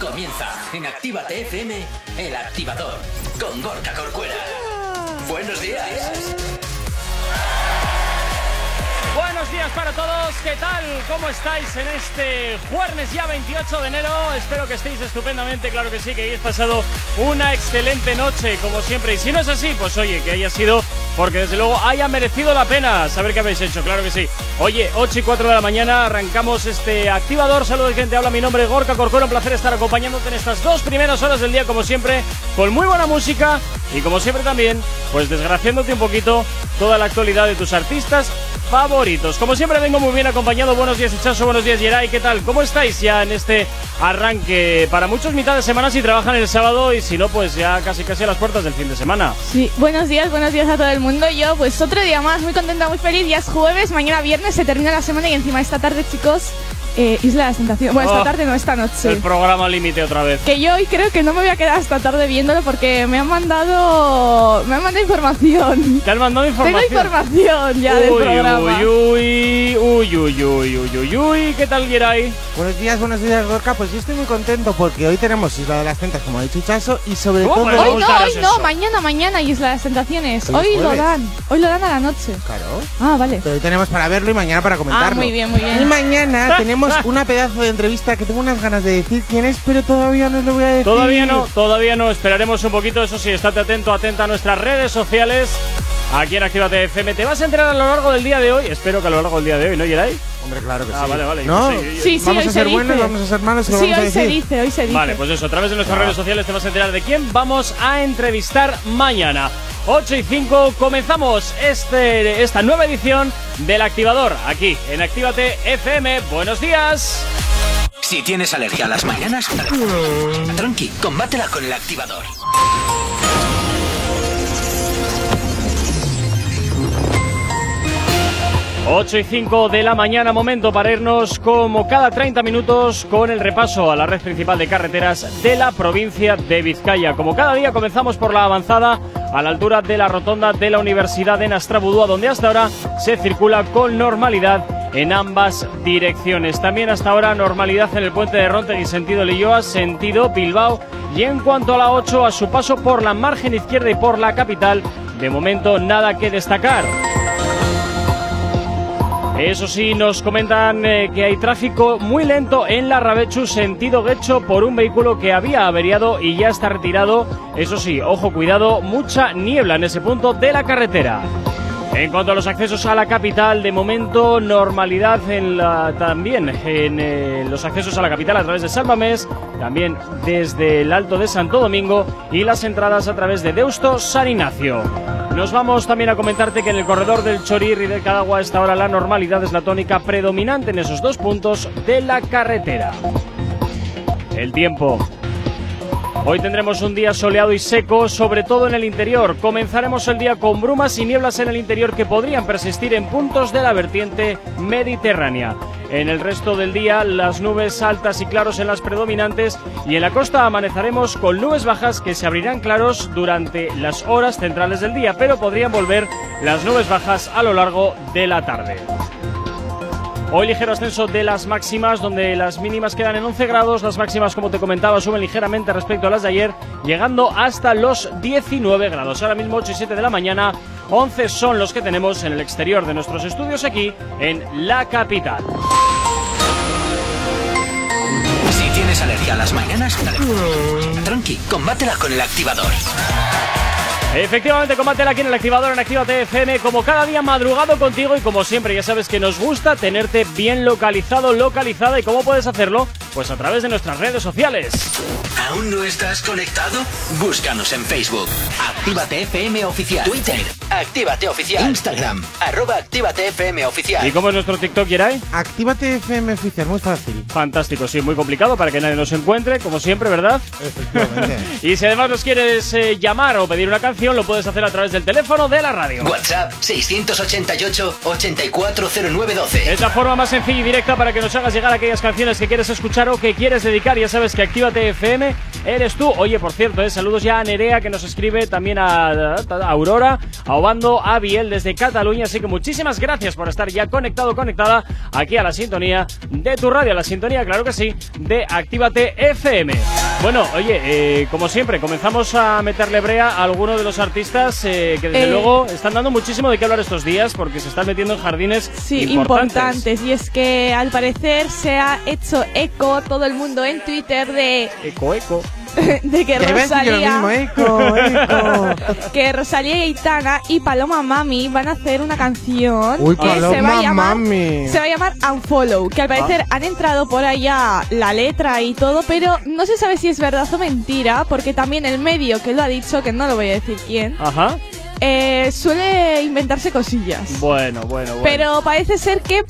Comienza en Actívate FM, El Activador, con Gorka Corcuera. Buenos días. Buenos días para todos, ¿qué tal? ¿Cómo estáis en este jueves ya 28 de enero? Espero que estéis estupendamente, claro que sí, que hayáis pasado una excelente noche, como siempre. Y si no es así, pues oye, que haya sido porque desde luego haya merecido la pena saber qué habéis hecho, claro que sí. Oye, 8 y 4 de la mañana arrancamos este activador. Saludos, gente, habla mi nombre es Gorka Corcuera, un placer estar acompañándote en estas dos primeras horas del día, como siempre, con muy buena música y como siempre también, pues desgraciándote un poquito toda la actualidad de tus artistas favoritos. Como siempre vengo muy bien acompañado. Buenos días, Echazo. Buenos días, Yeray. ¿Qué tal? ¿Cómo estáis ya en este arranque? Para muchos mitad de semana si trabajan el sábado y si no, pues ya casi casi a las puertas del fin de semana. Sí, buenos días, buenos días a todo el mundo. Yo pues otro día más, muy contenta, muy feliz. Ya es jueves, mañana viernes, se termina la semana y encima esta tarde, chicos, eh, Isla de la Tentación. Bueno, esta Oh, tarde no, esta noche. El programa límite otra vez. Que yo hoy creo que no me voy a quedar hasta tarde viéndolo porque me han mandado me han mandado información. ¿Te han mandado Tengo información? información ya del programa. uy, uy, uy, uy, uy, uy, uy, uy, ¿qué tal, Yeray? Buenos días, buenos días, Gorka. Pues yo estoy muy contento porque hoy tenemos Isla de las Tentas, como ha dicho Chaso, y sobre ¿Cómo? todo. Pero Hoy ¿Cómo no, hoy no, eso? mañana, mañana Isla de las Tentaciones. Hoy Hoy lo jueves. dan, hoy lo dan a la noche. Claro. Ah, vale. Pero hoy tenemos para verlo y mañana para comentarlo. Ah, muy bien, muy bien. Y mañana tenemos una pedazo de entrevista que tengo unas ganas de decir quién es, pero todavía no lo voy a decir. Todavía no, todavía no. Esperaremos un poquito. Eso sí, estate atento, atenta a nuestras redes sociales. Aquí en Actívate FM. Te vas a enterar a lo largo del día de hoy. Espero que a lo largo del día de hoy, ¿no, Yeray? Hombre, claro que Ah, sí. vale, vale. ¿No? Sí, sí, Sí, sí, vamos hoy a se ser buenos, vamos a ser malos, ¿qué Sí, vamos a hoy se decir? dice, hoy se dice. Vale, pues eso, a través de nuestras redes sociales te vas a enterar de quién vamos a entrevistar mañana. 8 y 5 comenzamos este, esta nueva edición del Activador aquí en Actívate FM. Buenos días. Si tienes alergia a las mañanas, tranqui, combátela con El Activador. Ocho y 5 de la mañana, momento para irnos como cada 30 minutos con el repaso a la red principal de carreteras de la provincia de Vizcaya. Como cada día comenzamos por la avanzada a la altura de la rotonda de la Universidad de Nastrabudúa, donde hasta ahora se circula con normalidad en ambas direcciones. También hasta ahora normalidad en el puente de Rontegui sentido Lilloa, sentido Bilbao y en cuanto a la 8 a su paso por la margen izquierda y por la capital, de momento nada que destacar. Eso sí, nos comentan eh, que hay tráfico muy lento en la Rabechu sentido Guecho por un vehículo que había averiado y ya está retirado. Eso sí, ojo, cuidado, mucha niebla en ese punto de la carretera. En cuanto a los accesos a la capital, de momento normalidad en la, también en eh, los accesos a la capital a través de Salvamés, también desde el Alto de Santo Domingo y las entradas a través de Deusto San Ignacio. Nos vamos también a comentarte que en el corredor del Chorir y del Cadagua esta hora la normalidad es la tónica predominante en esos dos puntos de la carretera. El tiempo. Hoy tendremos un día soleado y seco, sobre todo en el interior. Comenzaremos el día con brumas y nieblas en el interior que podrían persistir en puntos de la vertiente mediterránea. En el resto del día, las nubes altas y claros en las predominantes y en la costa amaneceremos con nubes bajas que se abrirán claros durante las horas centrales del día, pero podrían volver las nubes bajas a lo largo de la tarde. Hoy ligero ascenso de las máximas, donde las mínimas quedan en 11 grados, las máximas, como te comentaba, suben ligeramente respecto a las de ayer, llegando hasta los 19 grados. Ahora mismo 8 y 7 de la mañana, 11 son los que tenemos en el exterior de nuestros estudios aquí en la capital. Si tienes alergia a las mañanas, tranqui, combátela con El Activador. Efectivamente, combátela aquí en el activador en Actívate FM, como cada día madrugado contigo y como siempre, ya sabes que nos gusta tenerte bien localizado, localizada y cómo puedes hacerlo, pues a través de nuestras redes sociales. ¿Aún no estás conectado? Búscanos en Facebook. Actívate FM Oficial. Twitter. Actívate Oficial. Instagram. Arroba Actívate FM Oficial. ¿Y cómo es nuestro TikTok, Yeray? Actívate FM oficial, muy fácil. Fantástico, sí, muy complicado para que nadie nos encuentre, como siempre, ¿verdad? Efectivamente. Y si además nos quieres eh, llamar o pedir una canción, lo puedes hacer a través del teléfono de la radio. WhatsApp 688 840912. Es la forma más sencilla y directa para que nos hagas llegar aquellas canciones que quieres escuchar Que quieres dedicar. Ya sabes que Actívate FM eres tú. Oye, por cierto, eh, saludos ya a Nerea que nos escribe, también a, a Aurora, a Obando, a Biel desde Cataluña. Así que muchísimas gracias por estar ya conectado, conectada aquí a la sintonía de tu radio, a la sintonía, claro que sí, de Actívate FM. Bueno, oye, eh, como siempre, comenzamos a meterle brea a algunos de los artistas eh, que desde Eh. luego están dando muchísimo de qué hablar estos días porque se están metiendo en jardines Sí, importantes. importantes. Y es que al parecer se ha hecho eco todo el mundo en Twitter de, Eco, eco. de que Rosalía, mismo, eco, eco. que Rosalía y Aitana y Paloma Mami van a hacer una canción Uy, que se va a llamar Mami. se va a llamar Unfollow, que al parecer han entrado por allá la letra y todo, pero no se sabe si es verdad o mentira, porque también el medio que lo ha dicho, que no lo voy a decir quién, Ajá. eh, suele inventarse cosillas. Bueno, bueno, bueno. Pero parece ser que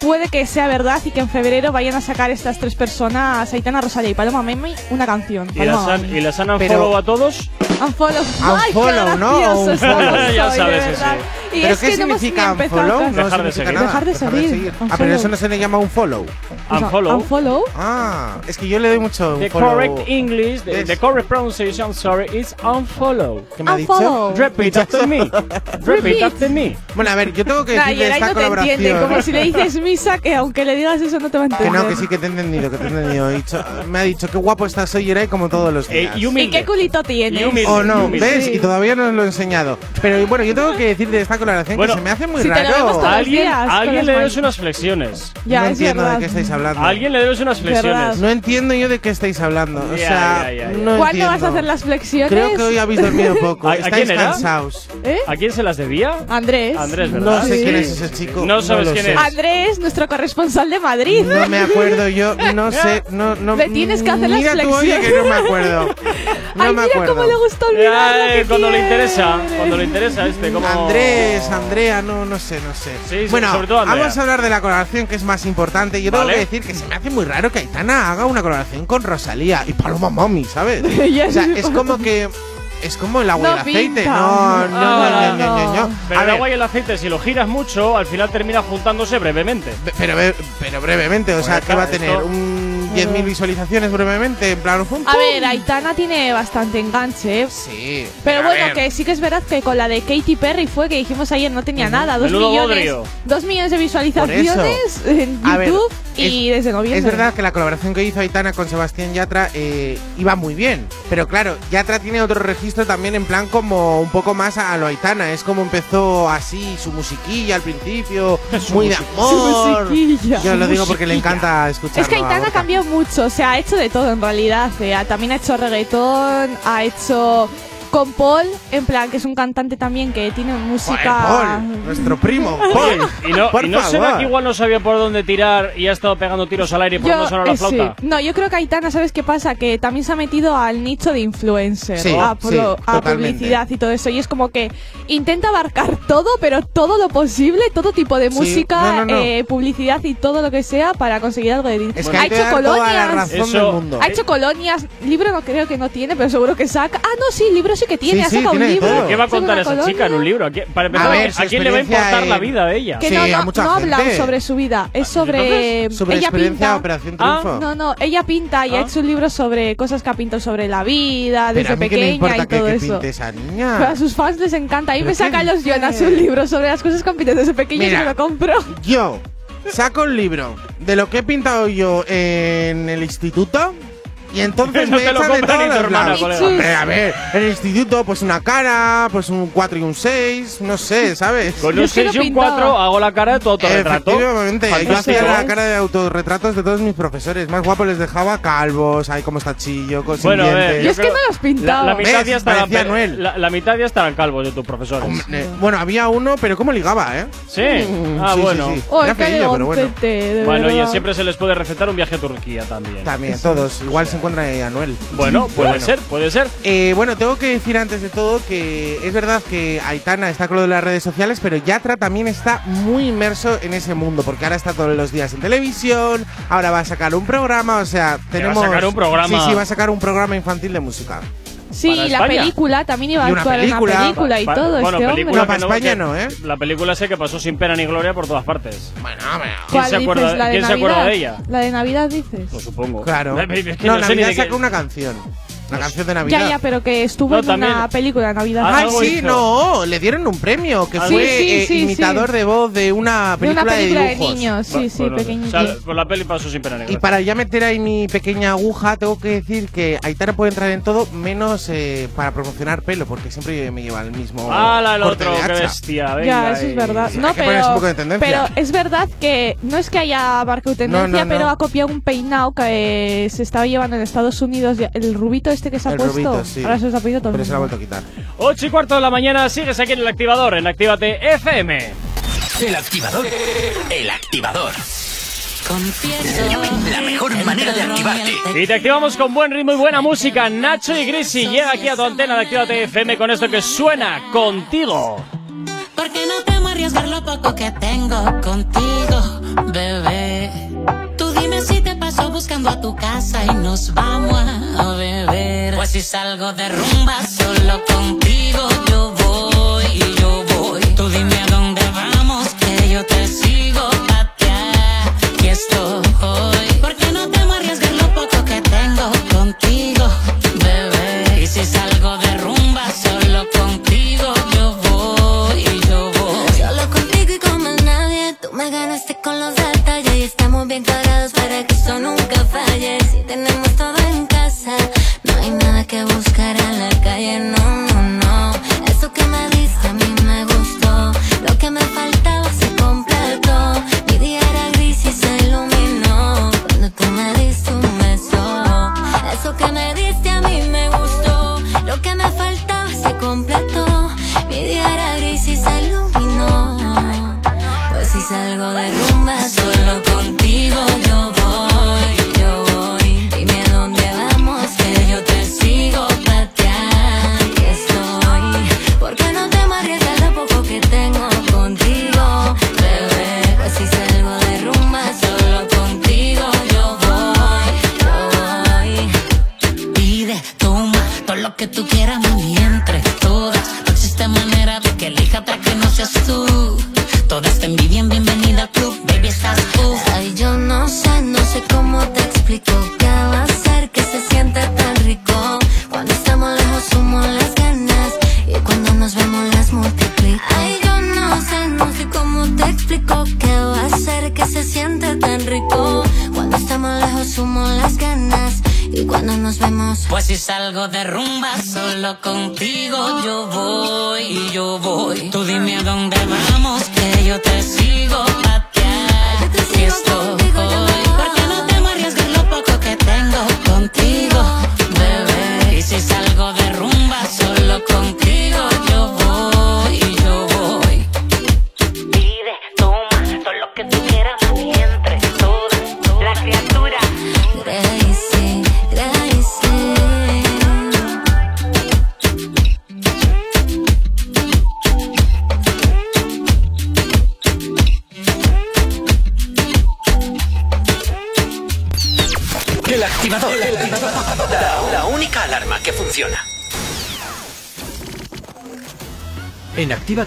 puede que sea verdad y que en febrero vayan a sacar estas tres personas, Aitana, Rosalía y Paloma Mami, una canción. ¿Y las, han. ¿Y las han Pero- unfollow a todos? Unfollow. Ay, qué Unfollow, ¿no? unfollow. Ya de sabes, verdad. sí. Y ¿Pero es qué no significa ni empezado unfollow? No Dejar de significa seguir. nada. Dejar de seguir. Ah, pero eso no se le llama un follow. O sea, Unfollow. Unfollow. Ah, es que yo le doy mucho un The correct English, the, the correct pronunciation, sorry, is unfollow. ¿Qué me ha dicho? Unfollow. Repeat after me. Repeat after me. Bueno, a ver, yo tengo que Nah, decir y de el esta no te entiende, colaboración. como si le dices que aunque le digas eso no te va a Que entender. no, que sí que te he entendido, que te he entendido. He dicho- me ha dicho, qué guapo estás hoy, Yeray, como todos los Eh, días. y ¿Y qué culito tienes? O no, humilde. ¿ves? Sí. Y todavía no os lo he enseñado. Pero bueno, yo tengo que decir de esta colaboración Bueno, que se me hace muy si raro. A alguien, días a alguien le debes unas flexiones. Ya, no entiendo verdad. de qué estáis hablando. A alguien le debes unas flexiones. No entiendo yo de qué estáis hablando. O sea, ya, ya, ya. no ¿Cuándo entiendo. vas a hacer las flexiones? Creo que hoy habéis dormido poco. ¿A- a estáis quién era? cansados. ¿Eh? ¿A quién se las debía? Andrés. Andrés, ¿verdad? No sé Sí. quién es ese chico. No sabes quién es. Andrés, nuestro corresponsal de Madrid. No me acuerdo yo, no sé, no, no. Le tienes que hacer las Mira tú, oye, que no me acuerdo. No Ay, me mira acuerdo. cómo le gusta olvidar que Eh, cuando le interesa, cuando le interesa este, como Andrés, Andrea, no, no sé, no sé. Sí, sí, bueno, sobre todo Andrea. vamos a hablar de la colaboración que es más importante. Yo tengo Vale. que decir que se me hace muy raro que Aitana haga una colaboración con Rosalía y Paloma Mami, ¿sabes? Ya o sea, es como que es como el agua No y el aceite. pinta. No, no, no, Ah, no, no, no, no. Pero A el ver, agua y el aceite, si lo giras mucho, al final termina juntándose brevemente. Pero, pero brevemente, o sea, Pues ¿qué va a tener? ¿Un 10.000 visualizaciones brevemente? En plan, ¡pum, A ver, Aitana tiene bastante enganche. ¿eh? Sí. Pero bueno, ver. que sí que es verdad que con la de Katy Perry fue que dijimos ayer no tenía nada. Dos Menudo millones, bodrio. dos millones de visualizaciones en A ver, YouTube y es- desde noviembre. Es verdad que la colaboración que hizo Aitana con Sebastián Yatra eh, iba muy bien. Pero claro, Yatra tiene otro registro también en plan como un poco más a lo Aitana. Es como empezó así su musiquilla al principio, muy de amor. Su musiquilla. Yo lo digo porque le encanta escucharlo. Es que Aitana cambió mucho, o sea, ha hecho de todo en realidad. eh, también ha hecho reggaetón, ha hecho con Paul, en plan que es un cantante también que tiene Joder, música. Paul, nuestro primo, Paul. Y no, por y no será que igual no sabía por dónde tirar y ha estado pegando tiros al aire por no sonar la eh, sí. flauta. No, yo creo que Aitana, ¿sabes qué pasa? Que también se ha metido al nicho de influencer, Sí, a, sí, publicidad y todo eso. Y es como que intenta abarcar todo, pero todo lo posible, todo tipo de Sí, música, no, no, no. eh, publicidad y todo lo que sea para conseguir algo de dinero. Es que ha hecho colonias. Ha hecho colonias, libro no creo que no tiene, pero seguro que saca. Ah, no, sí, libro sí que tiene, Sí, ha sí, sacado un tiene libro. todo. ¿Qué va a Saca contar una esa colonia. chica en un libro? ¿A quién, para empezar, A ¿a, ver, su quién le va a experiencia importar la en- vida de ella? Que Sí, no, a no, mucha no gente. sobre su vida, es sobre. entonces, Sobre ella experiencia pinta. Operación Ah, Triunfo. No, no, ella pinta y Ah. ha hecho un libro sobre cosas que ha pintado sobre la vida, Pero desde a mí qué me pequeña importa y que, todo que eso. pinte esa niña. Pero a sus fans les encanta. A mí ¿Pero me qué saca los? Jonas un libro sobre las cosas que han pintado desde pequeña y Mira. me lo compro. Yo saco un libro de lo que he pintado yo en el instituto y entonces me echan de lados. colega. Hombre, a ver, en el instituto pues una cara, pues un 4 y un 6, no sé, ¿sabes? Con un es que no 6 y un pintaba. 4 hago la cara de tu autorretrato. Efectivamente, yo hacía la cara de autorretratos de todos mis profesores. Más guapo les dejaba calvos, ahí como está chillo, con Bueno, a ver, dientes. Yo es que no los pintaba. La, la mitad ya estaban la, la mitad ya estaban calvos de tus profesores. Eh, Bueno, había uno, pero ¿cómo ligaba, eh? Sí. Mm, Ah, sí, sí, bueno. sí. Oh, Era qué feillo, pero bueno. Bueno, verdad. siempre se les puede recetar un viaje a Turquía también. También, todos. Igual se encuentra ahí Anuel. Bueno, puede Bueno. ser, puede ser. Eh, bueno, tengo que decir antes de todo que es verdad que Aitana está con lo de las redes sociales, pero Yatra también está muy inmerso en ese mundo, porque ahora está todos los días en televisión, ahora va a sacar un programa, o sea, tenemos... sacar un programa? Sí, sí, va a sacar un programa infantil de música. Sí, para la España. película también iba a actuar en película. una película y Pa- todo bueno, este película hombre. No, para que España que- no, ¿eh? La película sé que pasó sin pena ni gloria por todas partes. Bueno, hombre. ¿Quién ¿Cuál se acuerda- dices? ¿La de quién se Navidad? acuerda de ella? ¿La de Navidad dices? Pues supongo. Claro. Es que no, no sé ni Navidad sacó una canción. Una canción de Navidad. Ya, ya, pero que estuvo No, en una también. película de Navidad. Ah, Ay, sí, hizo. no, le dieron un premio, que Ah, fue sí, sí, eh, sí, imitador de voz de una de una película de, película de, dibujos. niños, sí, sí, bueno, pequeñito. o sea, por la peli pasó sin pena ni Y para ya meter ahí mi pequeña aguja, tengo que decir que Aitana puede entrar en todo, menos eh, para promocionar pelo, porque siempre me lleva el mismo. ¡Hala, el corte otro! de ¡Qué bestia! Venga Ya, eso es verdad. No, pero, pero es verdad que no es que haya marcado tendencia, No, no, no. pero ha copiado un peinado que eh, se estaba llevando en Estados Unidos. El rubito este que se ha El puesto. rubito, sí. Ahora se os ha pedido todo. Pero se la ha vuelto a quitar. 8 y cuarto de la mañana, sigues aquí en el activador, en Actívate FM. El activador. El activador. La mejor manera de activarte. Y te activamos con buen ritmo y buena música. Nacho y Grisi llega aquí a tu antena de Actívate FM con esto que suena contigo. Porque no temo arriesgar lo poco que tengo contigo, bebé. Tú dime si te paso buscando a tu casa y nos vamos a beber. Pues si salgo de rumba solo contigo, yo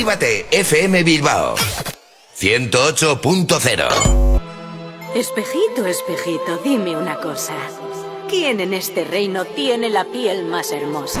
Actívate FM Bilbao 108.0 Espejito, espejito, dime una cosa. ¿Quién en este reino tiene la piel más hermosa?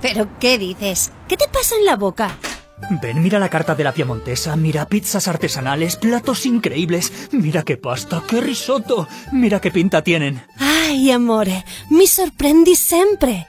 ¿Pero qué dices? ¿Qué te pasa en la boca? Ven, mira la carta de la Piemontesa, mira pizzas artesanales, platos increíbles, mira qué pasta, qué risotto, mira qué pinta tienen. Ay, amore, mi sorprendi sempre.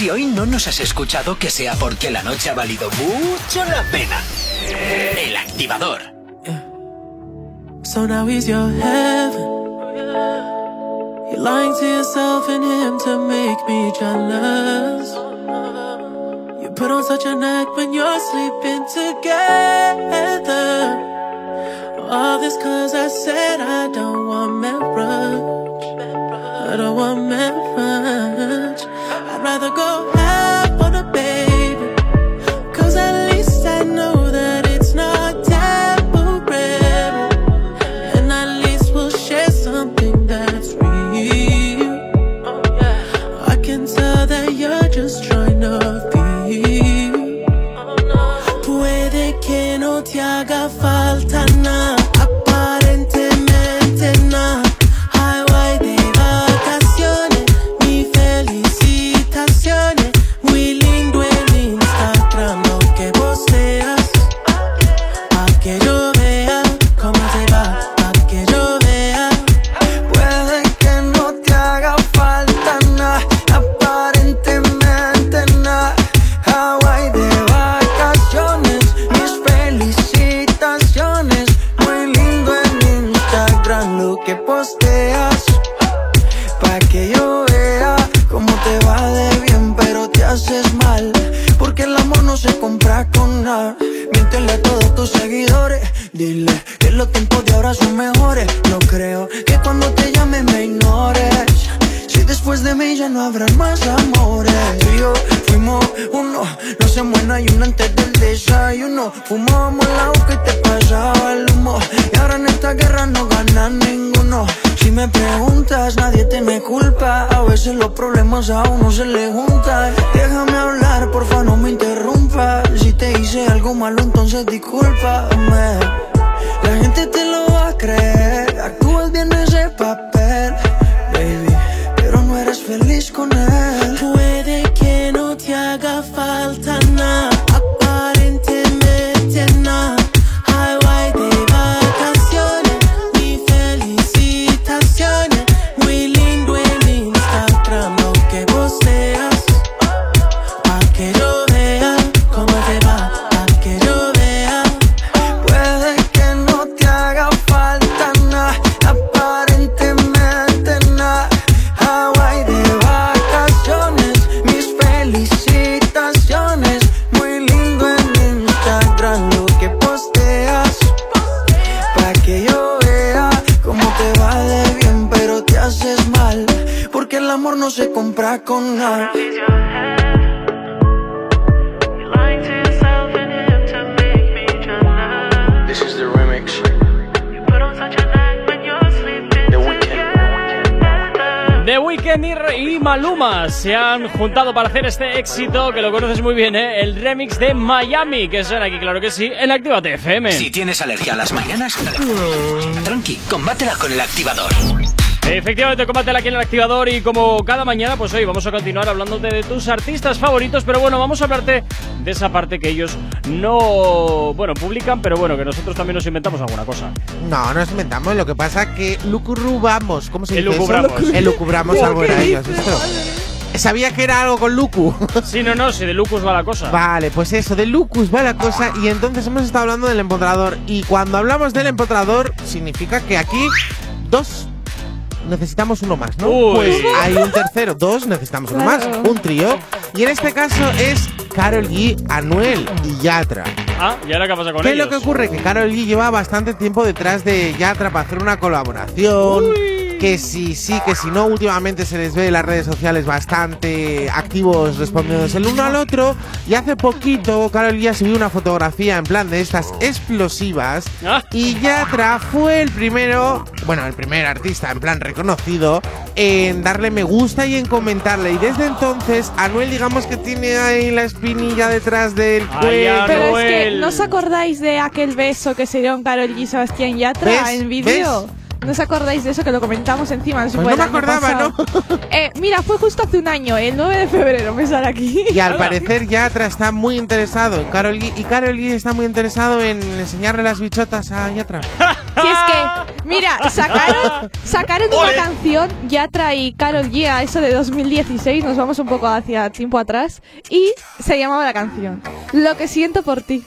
Si hoy no nos has escuchado, que sea porque la noche ha valido mucho la pena. El activador. So now he's your heaven. You're lying to yourself and him to make me jealous. You put on such an act when you're sleeping together. All this cause I said I don't want marriage. I don't want marriage. I'd rather go Dile que los tiempos de ahora son mejores. No creo que cuando te llame me ignores. Si después de mí ya no habrá más amores. Yo fuimos uno. No se muera y uno antes del desayuno. Fumábamos agua que te pasaba el humo. Y ahora en esta guerra no gana ninguno. Si me preguntas, nadie te me culpa. A veces los problemas a uno se le juntan. Déjame hablar, porfa, no me Si te hice algo malo, entonces discúlpame. La gente te lo va a creer. Actúas bien ese papel, baby. Pero no eres feliz con él. back all night. This is the remix. The Weeknd. The y, Maluma se han juntado para hacer este éxito que lo conoces muy bien, ¿eh? el remix de Miami, que suena aquí, claro que sí, en Actívate FM. Si tienes alergia a las mañanas, mm. tranqui, combátela con el activador. Efectivamente, combátela aquí en el activador y como cada mañana, pues hoy vamos a continuar hablándote de tus artistas favoritos, pero bueno, vamos a hablarte de esa parte que ellos no, bueno, publican, pero bueno, que nosotros también nos inventamos alguna cosa. No, nos inventamos. Lo que pasa que lucurrubamos. ¿Cómo se dice? eso? Elucubramos. Elucubramos algo era ellos. Esto. Sabía que era algo con Lucu. Sí, no, no, si de Lucas va la cosa. Vale, pues eso, de Lucus va la cosa y entonces hemos estado hablando del empotrador y cuando hablamos del empotrador significa que aquí dos necesitamos uno más, ¿no? Uy. Pues hay un tercero, dos necesitamos uno más, un trío y en este caso es Carol G, Anuel y Yatra. Ah, ¿y ahora qué pasa con ¿Qué es ellos? lo que ocurre? Que Carol G lleva bastante tiempo detrás de Yatra para hacer una colaboración. Que si sí, que si no, últimamente se les ve en las redes sociales bastante activos respondiéndose el uno al otro. Y hace poquito Carol G subió una fotografía en plan de estas explosivas. Ah. Y Yatra fue el primero, bueno, el primer artista en plan reconocido en darle me gusta y en comentarle. Y desde entonces, Anuel, digamos que tiene ahí la espinilla detrás del cuello. Pero es que. ¿no os acordáis de aquel beso que se dieron Carol G y Sebastián Yatra ¿Ves? en vídeo? ¿No os acordáis de eso que lo comentamos encima? Pues no me acordaba, ¿no? Eh, mira, fue justo hace un año, el 9 de febrero, me sale aquí. Y al parecer Yatra está muy interesado en Carol G. Y Carol G está muy interesado en enseñarle las bichotas a Yatra. Si es que, mira, sacaron, sacaron una canción, Yatra y Carol G, a eso de 2016, nos vamos un poco hacia tiempo atrás, y se llamaba la canción Lo que siento por ti.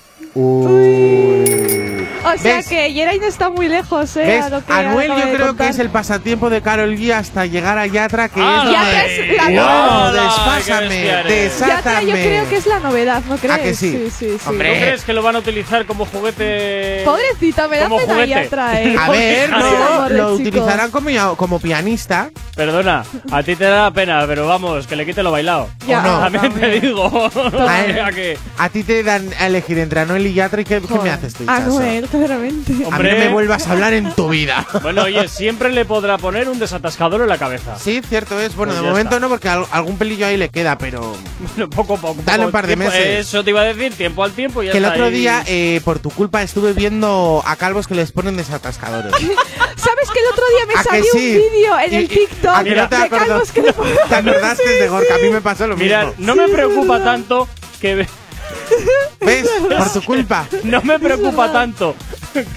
O sea ¿Ves? que Yeray no está muy lejos, ¿eh? ¿Ves? a lo que Anuel yo creo contar. que es el pasatiempo de Carol G hasta llegar a Yatra, que Ah, es Yatra donde- es la novedad. Desfásame, bestia eres. Yatra yo creo que es la novedad, ¿no crees? ¿A que sí? Sí, sí, sí. Hombre. ¿No crees que lo van a utilizar como juguete? Pobrecita, me da Como pena juguete. Yatra, ¿eh? A ver, no, lo utilizarán como, como pianista. Perdona, a ti te da pena, pero vamos, que le quite lo bailado. Ya, ¿O no? También te digo. A, él- ti te dan a elegir entre Anuel y Yatra y ¿qué, qué me haces tú? Anuel, claramente. A mí no me vuelvas a hablar en tu vida. Bueno, oye, siempre le podrá poner un desatascador en la cabeza. Sí, cierto es. Bueno, Pues de ya momento está. no, porque al- algún pelillo ahí le queda, pero. Bueno, poco a poco. Dale poco un par de tiempo- meses. Eso te iba a decir, tiempo al tiempo y ya Que el está otro ahí. día, eh, por tu culpa, estuve viendo a calvos que les ponen desatascadores. ¿Sabes que el otro día me ¿A que salió sí? un vídeo en Y- el y- TikTok ¿a que no te de acuerdas? calvos que le ponen- ¿Te acordaste de Gorka? A mí me pasó lo Mira, mismo. no me preocupa tanto que. ¿Ves? Por tu culpa. No me preocupa tanto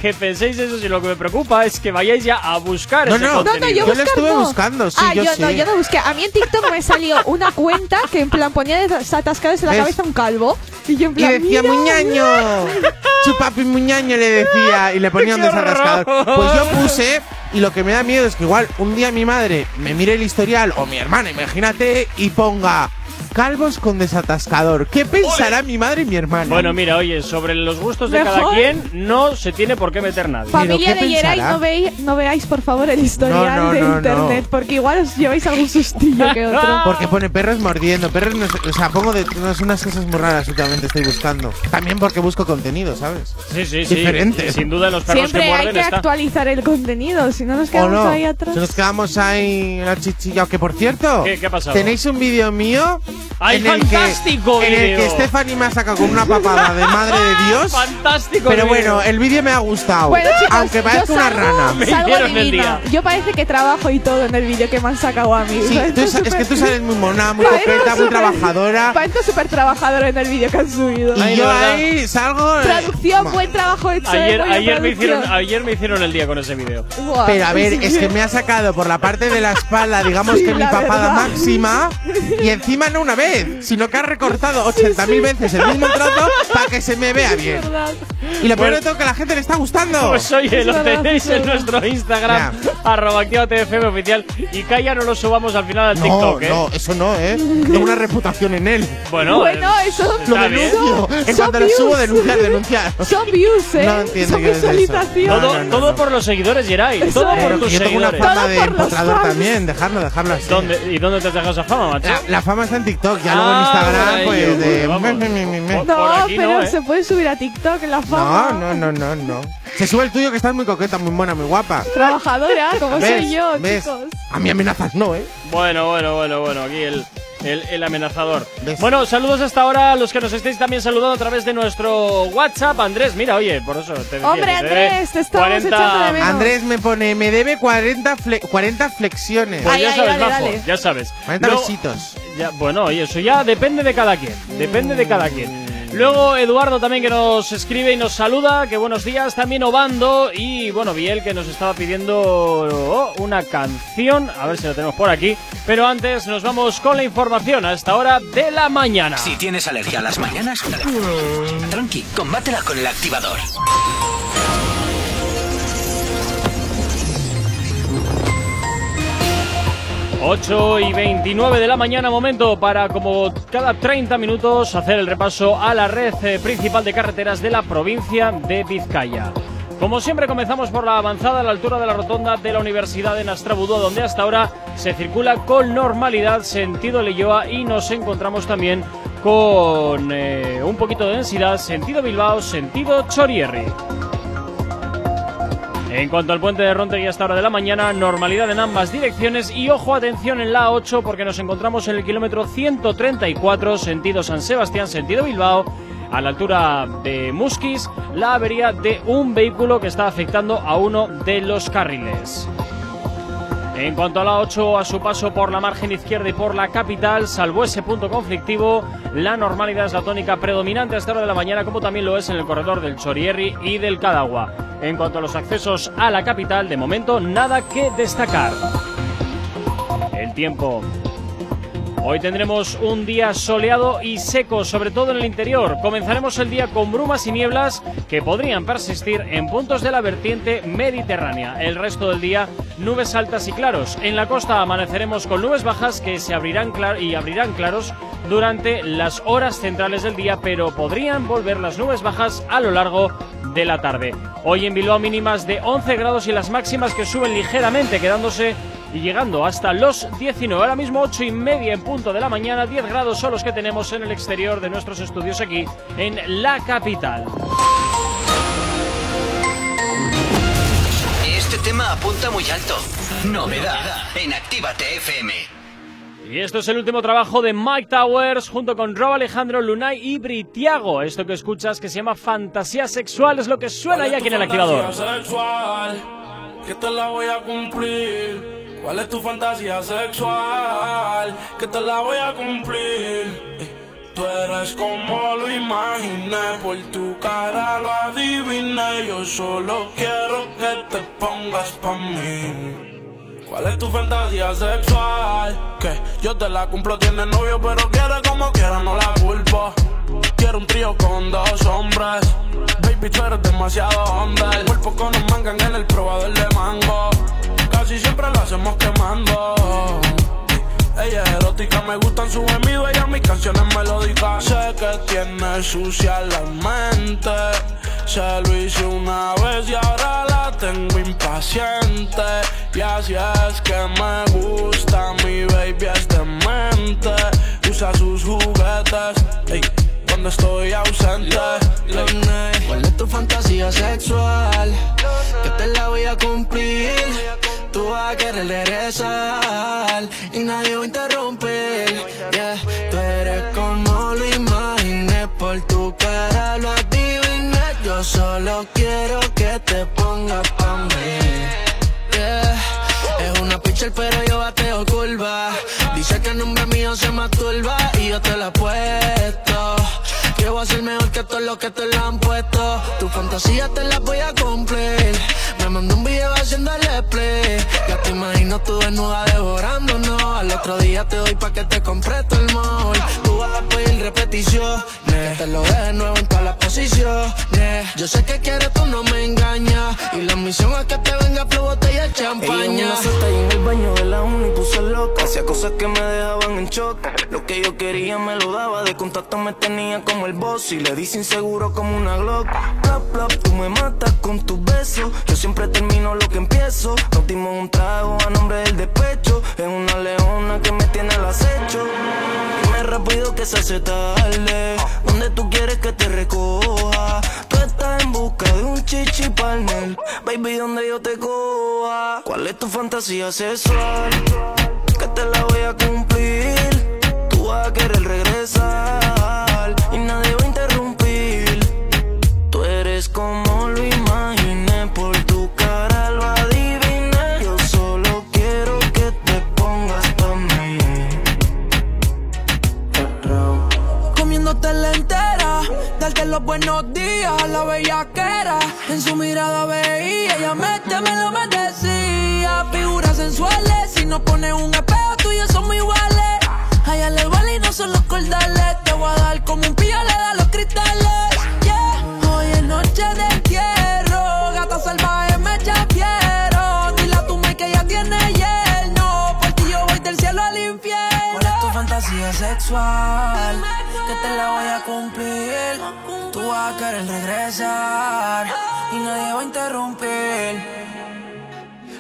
que penséis eso, sino lo que me preocupa es que vayáis ya a buscar No, ese no. No, no, contenido. yo, Yo lo estuve no. buscando, sí, ah, yo yo, no, sí. yo no busqué. A mí en TikTok me salió una cuenta que en plan ponía desatascados en la ¿Ves? cabeza un calvo. Y yo en Y plan. decía, mira, muñaño. Chupapi muñaño le decía. Y le ponía un ¡Qué desatascador. Pues yo puse. Y lo que me da miedo es que igual un día mi madre me mire el historial, o mi hermana, imagínate, y ponga. Calvos con desatascador. ¿Qué pensará mi madre y mi hermana? Bueno, mira, oye, sobre los gustos de cada Mejor. quien no se tiene por qué meter nadie. Familia ¿Pero qué de Yeray, no, veis, no veáis por favor el historial No, no, de internet, no. porque igual os lleváis algún sustillo que otro. Porque pone perros mordiendo, perros no o sea, pongo de unas cosas muy raras últimamente estoy buscando. También porque busco contenido, ¿sabes? Sí, sí, sí. Diferente. Sin duda, los perros Siempre que hay muerden que está. actualizar el contenido, si no nos ¿O quedamos no? ahí atrás. Si nos quedamos ahí en la chichilla, que por cierto, ¿Qué- qué ha pasado? tenéis un vídeo mío ¡Ay, en el fantástico que, en el que Stephanie me ha sacado con una papada de madre de Dios. Fantástico. Pero el bueno, el vídeo me ha gustado. Bueno, chicos, aunque parezca una rana. Me salgo hicieron el divina. día. Yo parece que trabajo y todo en el vídeo que me han sacado a mí. Sí, tú es que tú sales muy mona, muy coqueta, muy trabajadora. Parezco súper trabajadora en el vídeo que han subido. Y Ay, yo verdad. ahí salgo. eh, Producción, Buah. buen trabajo hecho. eh, Ayer, me hicieron, ayer me hicieron el día con ese vídeo. Pero a ver, es que me ha sacado por la parte de la espalda, digamos Sí, que mi papada verdad. máxima, y encima no una vez, sino que ha recortado 80.000 veces el mismo trozo para que se me vea bien. Y lo peor de todo es que a la gente le está gustando. Pues oye, lo tenéis en nuestro Instagram, arroba actívate FM oficial. Y que ya no lo subamos al final al no, TikTok, ¿eh? no, eso no, ¿eh? Tengo una reputación en él. Bueno, Bueno, eso Lo denuncio. En cuanto lo subo, denunciar, denunciar. Son views, ¿eh? No entiendo Son qué es eso. visualizaciones. Todo, No, no, no, todo no. por los seguidores, Geray. Eso Todo es. por tus que yo tengo una seguidores. fama Todo de por los empotrador fans. también, dejarlo, dejarlo así. ¿Dónde, ¿Y dónde te has dejado esa fama, macho? La, la fama está en TikTok, ya Ah, luego en Instagram, por ahí, pues de. vamos. me, me, me, me. Por- No, pero ¿eh? se puede subir a TikTok la fama. No, no, no, no, no. Se sube el tuyo que estás muy coqueta, muy buena, muy guapa. Trabajadora, como ¿Ves? soy yo, ¿Ves? chicos. A mí amenazas no, ¿eh? Bueno, bueno, bueno, bueno, aquí el, el, el amenazador. Bueno, saludos hasta ahora a los que nos estéis también saludando a través de nuestro WhatsApp. Andrés, mira, oye, por eso te decía Hombre, que te Andrés, te estamos 40 echando de menos. Andrés me pone, me debe 40, fle- 40 flexiones. Pues Ay, ya ay, sabes, dale, dale. ya sabes. 40 Luego- besitos. Ya, bueno, oye, eso ya depende de cada quien. Depende de cada quien. Luego Eduardo también que nos escribe y nos saluda, que buenos días, también Obando y bueno, Biel que nos estaba pidiendo oh, una canción, a ver si la tenemos por aquí, pero antes nos vamos con la información a esta hora de la mañana. Si tienes alergia a las mañanas, tranqui, combátela con el activador. 8 y 29 de la mañana, momento para como cada 30 minutos hacer el repaso a la red eh, principal de carreteras de la provincia de Vizcaya. Como siempre comenzamos por la avanzada a la altura de la rotonda de la Universidad de Nastrabudúa, donde hasta ahora se circula con normalidad sentido Leyoa y nos encontramos también con eh, un poquito de densidad sentido Bilbao, sentido Chorierri. En cuanto al puente de Rontegui hasta hora de la mañana, normalidad en ambas direcciones y ojo, atención en la 8 porque nos encontramos en el kilómetro 134, sentido San Sebastián, sentido Bilbao, a la altura de Musquis, la avería de un vehículo que está afectando a uno de los carriles. En cuanto a la 8, a su paso por la margen izquierda y por la capital, salvo ese punto conflictivo, la normalidad es la tónica predominante a esta hora de la mañana, como también lo es en el corredor del Chorierri y del Cadagua. En cuanto a los accesos a la capital, de momento nada que destacar. El tiempo. Hoy tendremos un día soleado y seco, sobre todo en el interior. Comenzaremos el día con brumas y nieblas que podrían persistir en puntos de la vertiente mediterránea. El resto del día, nubes altas y claros. En la costa amaneceremos con nubes bajas que se abrirán y abrirán claros durante las horas centrales del día, pero podrían volver las nubes bajas a lo largo de la tarde. Hoy en Bilbao mínimas de 11 grados y las máximas que suben ligeramente, quedándose y llegando hasta los 19. Ahora mismo 8 y media en punto de la mañana, 10 grados son los que tenemos en el exterior de nuestros estudios aquí en la capital. Este tema apunta muy alto. Novedad en Actívate FM. Y esto es el último trabajo de Mike Towers junto con Rob Alejandro Lunay y Britiago. Esto que escuchas que se llama Fantasía Sexual es lo que suena ya aquí en el activador. sexual? Que te la voy a cumplir. ¿Cuál es tu fantasía sexual? Que te la voy a cumplir. Eh, Tú eres como lo imaginé, por tu cara lo adiviné. Yo solo quiero que te pongas pa' mí. ¿Cuál es tu fantasía sexual? Que yo te la cumplo, tienes novio, pero quiere como quiera, no la culpo. Quiero un trío con dos hombres. Baby, tú eres demasiado hombre. El cuerpo con nos mangan en el probador de mango. Casi siempre lo hacemos quemando. Ella es erótica, me gustan sus gemidos, ella mis canciones melódicas. Sé que tiene sucia la mente. Se lo hice una vez y ahora la tengo impaciente. Y así es que me gusta, mi baby es demente. Usa sus juguetes, ey, cuando estoy ausente. ¿Cuál es tu fantasía sexual? Que te la voy a cumplir. Tú vas a querer regresar y nadie va a interrumpir. Yeah. Tú eres como lo imaginé, por tu cara lo adiviné. Yo solo quiero que te pongas pa' mí. Yeah. Es una pitcher, pero yo bateo curva. Dice que el nombre mío se masturba y yo te la he puesto. Que voy a ser mejor que todos los que te la han puesto. Tu fantasía te la voy a te imagino tú desnuda devorándonos. Al otro día te doy pa' que te compre todo el mall. Tú vas a pedir repetición. Que te lo deje nuevo en posiciones. Yo sé que quieres, tú no me engañas. Y la misión es que te venga flow botella de champaña. Ella en el baño de la uni puso loca. Hacía cosas que me dejaban en shock. Lo que yo quería me lo daba. De contacto me tenía como el boss. Y le di inseguro como una Glock. Plop, plop, tú me matas con tus besos. Yo siempre termino lo que empiezo. Nos dimos un trago a nombre del despecho. Es una leona que me tiene al acecho. Dime rápido que se hace tarde. Donde tú quieres que te recoja. Tú estás en busca de un chichi partner, baby, donde yo te coja. ¿Cuál es tu fantasía sexual? Que te la voy a cumplir. Tú vas a querer regresar los buenos días a la bellaquera. En su mirada veía, ella métemelo, me decía. Figuras sensuales, si nos pones un espejo, tú y yo somos iguales. A ella le vale y no son los cordales. Te voy a dar como un pillo le da los cristales. Fantasía sexual? Que te la voy a cumplir. Tú vas a querer regresar y nadie va a interrumpir.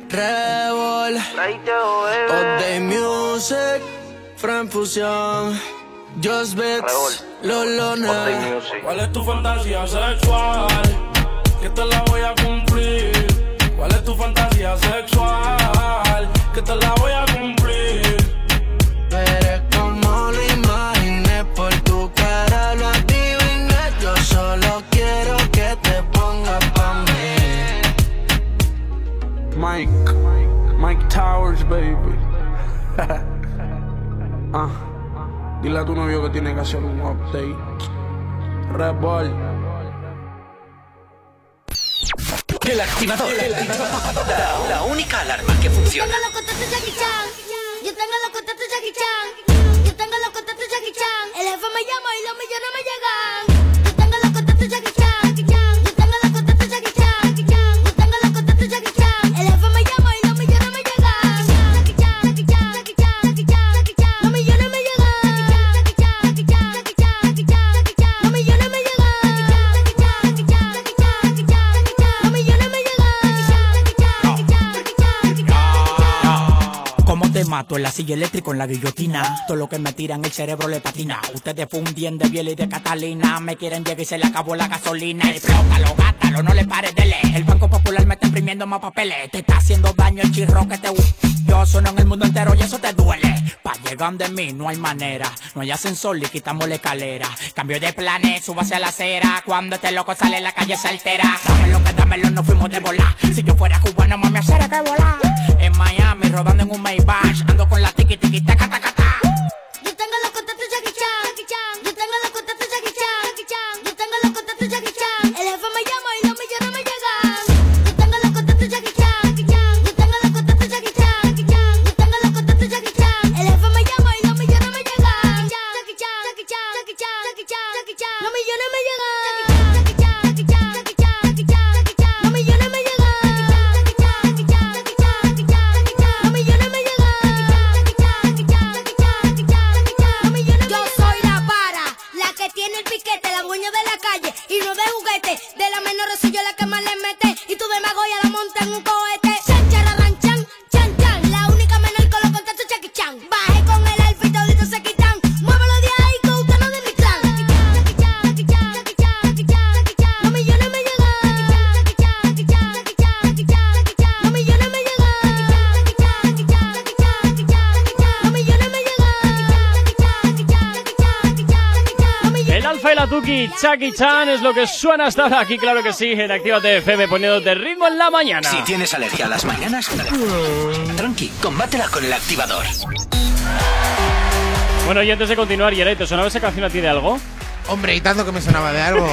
Revol, All Day Music, Fran Fusion, Just Beats, Lolona. ¿Cuál es tu fantasía sexual? Que te la voy a cumplir. ¿Cuál es tu fantasía sexual? Que te la voy a cumplir. Towers, baby. ah, dile a tu novio que tiene que hacer un update. Red Bull. El activador. La, la única alarma que funciona. Tengo los contactos Jackie Chan. Yo tengo los contactos Jackie Chan. Yo tengo los contactos Jackie Chan. El jefe me llama y los millones me llegan. Mato? En la silla eléctrica, en la guillotina. Todo lo que me tiran el cerebro le patina. Ustedes fundien de Biel y de Catalina. Me quieren llegar y se le acabó la gasolina. Explótalo, gátalo, no le pares de leer. El Banco Popular me está imprimiendo más papeles. Te está haciendo daño el chirro que te Yo sueno en el mundo entero y eso te duele. Pa' llegar de mí no hay manera. No hay ascensor y quitamos la escalera. Cambio de planes, súbase a la acera. Cuando este loco sale la calle se altera. Dámelo que dámelo, no fuimos de volar. Si yo fuera cubano, mami, hacer que volar. En Miami, rodando en un Maybach. Ando con la tiki tiki taca taca ta. Chucky Chan es lo que suena hasta ahora aquí, claro que sí, en Actívate FM poniéndote ritmo en la mañana. Si tienes alergia a las mañanas, tranqui, combátela con el activador. Bueno, y antes de continuar, Yeray, ¿te sonaba esa canción a ti de algo? Hombre, y tanto que me sonaba de algo.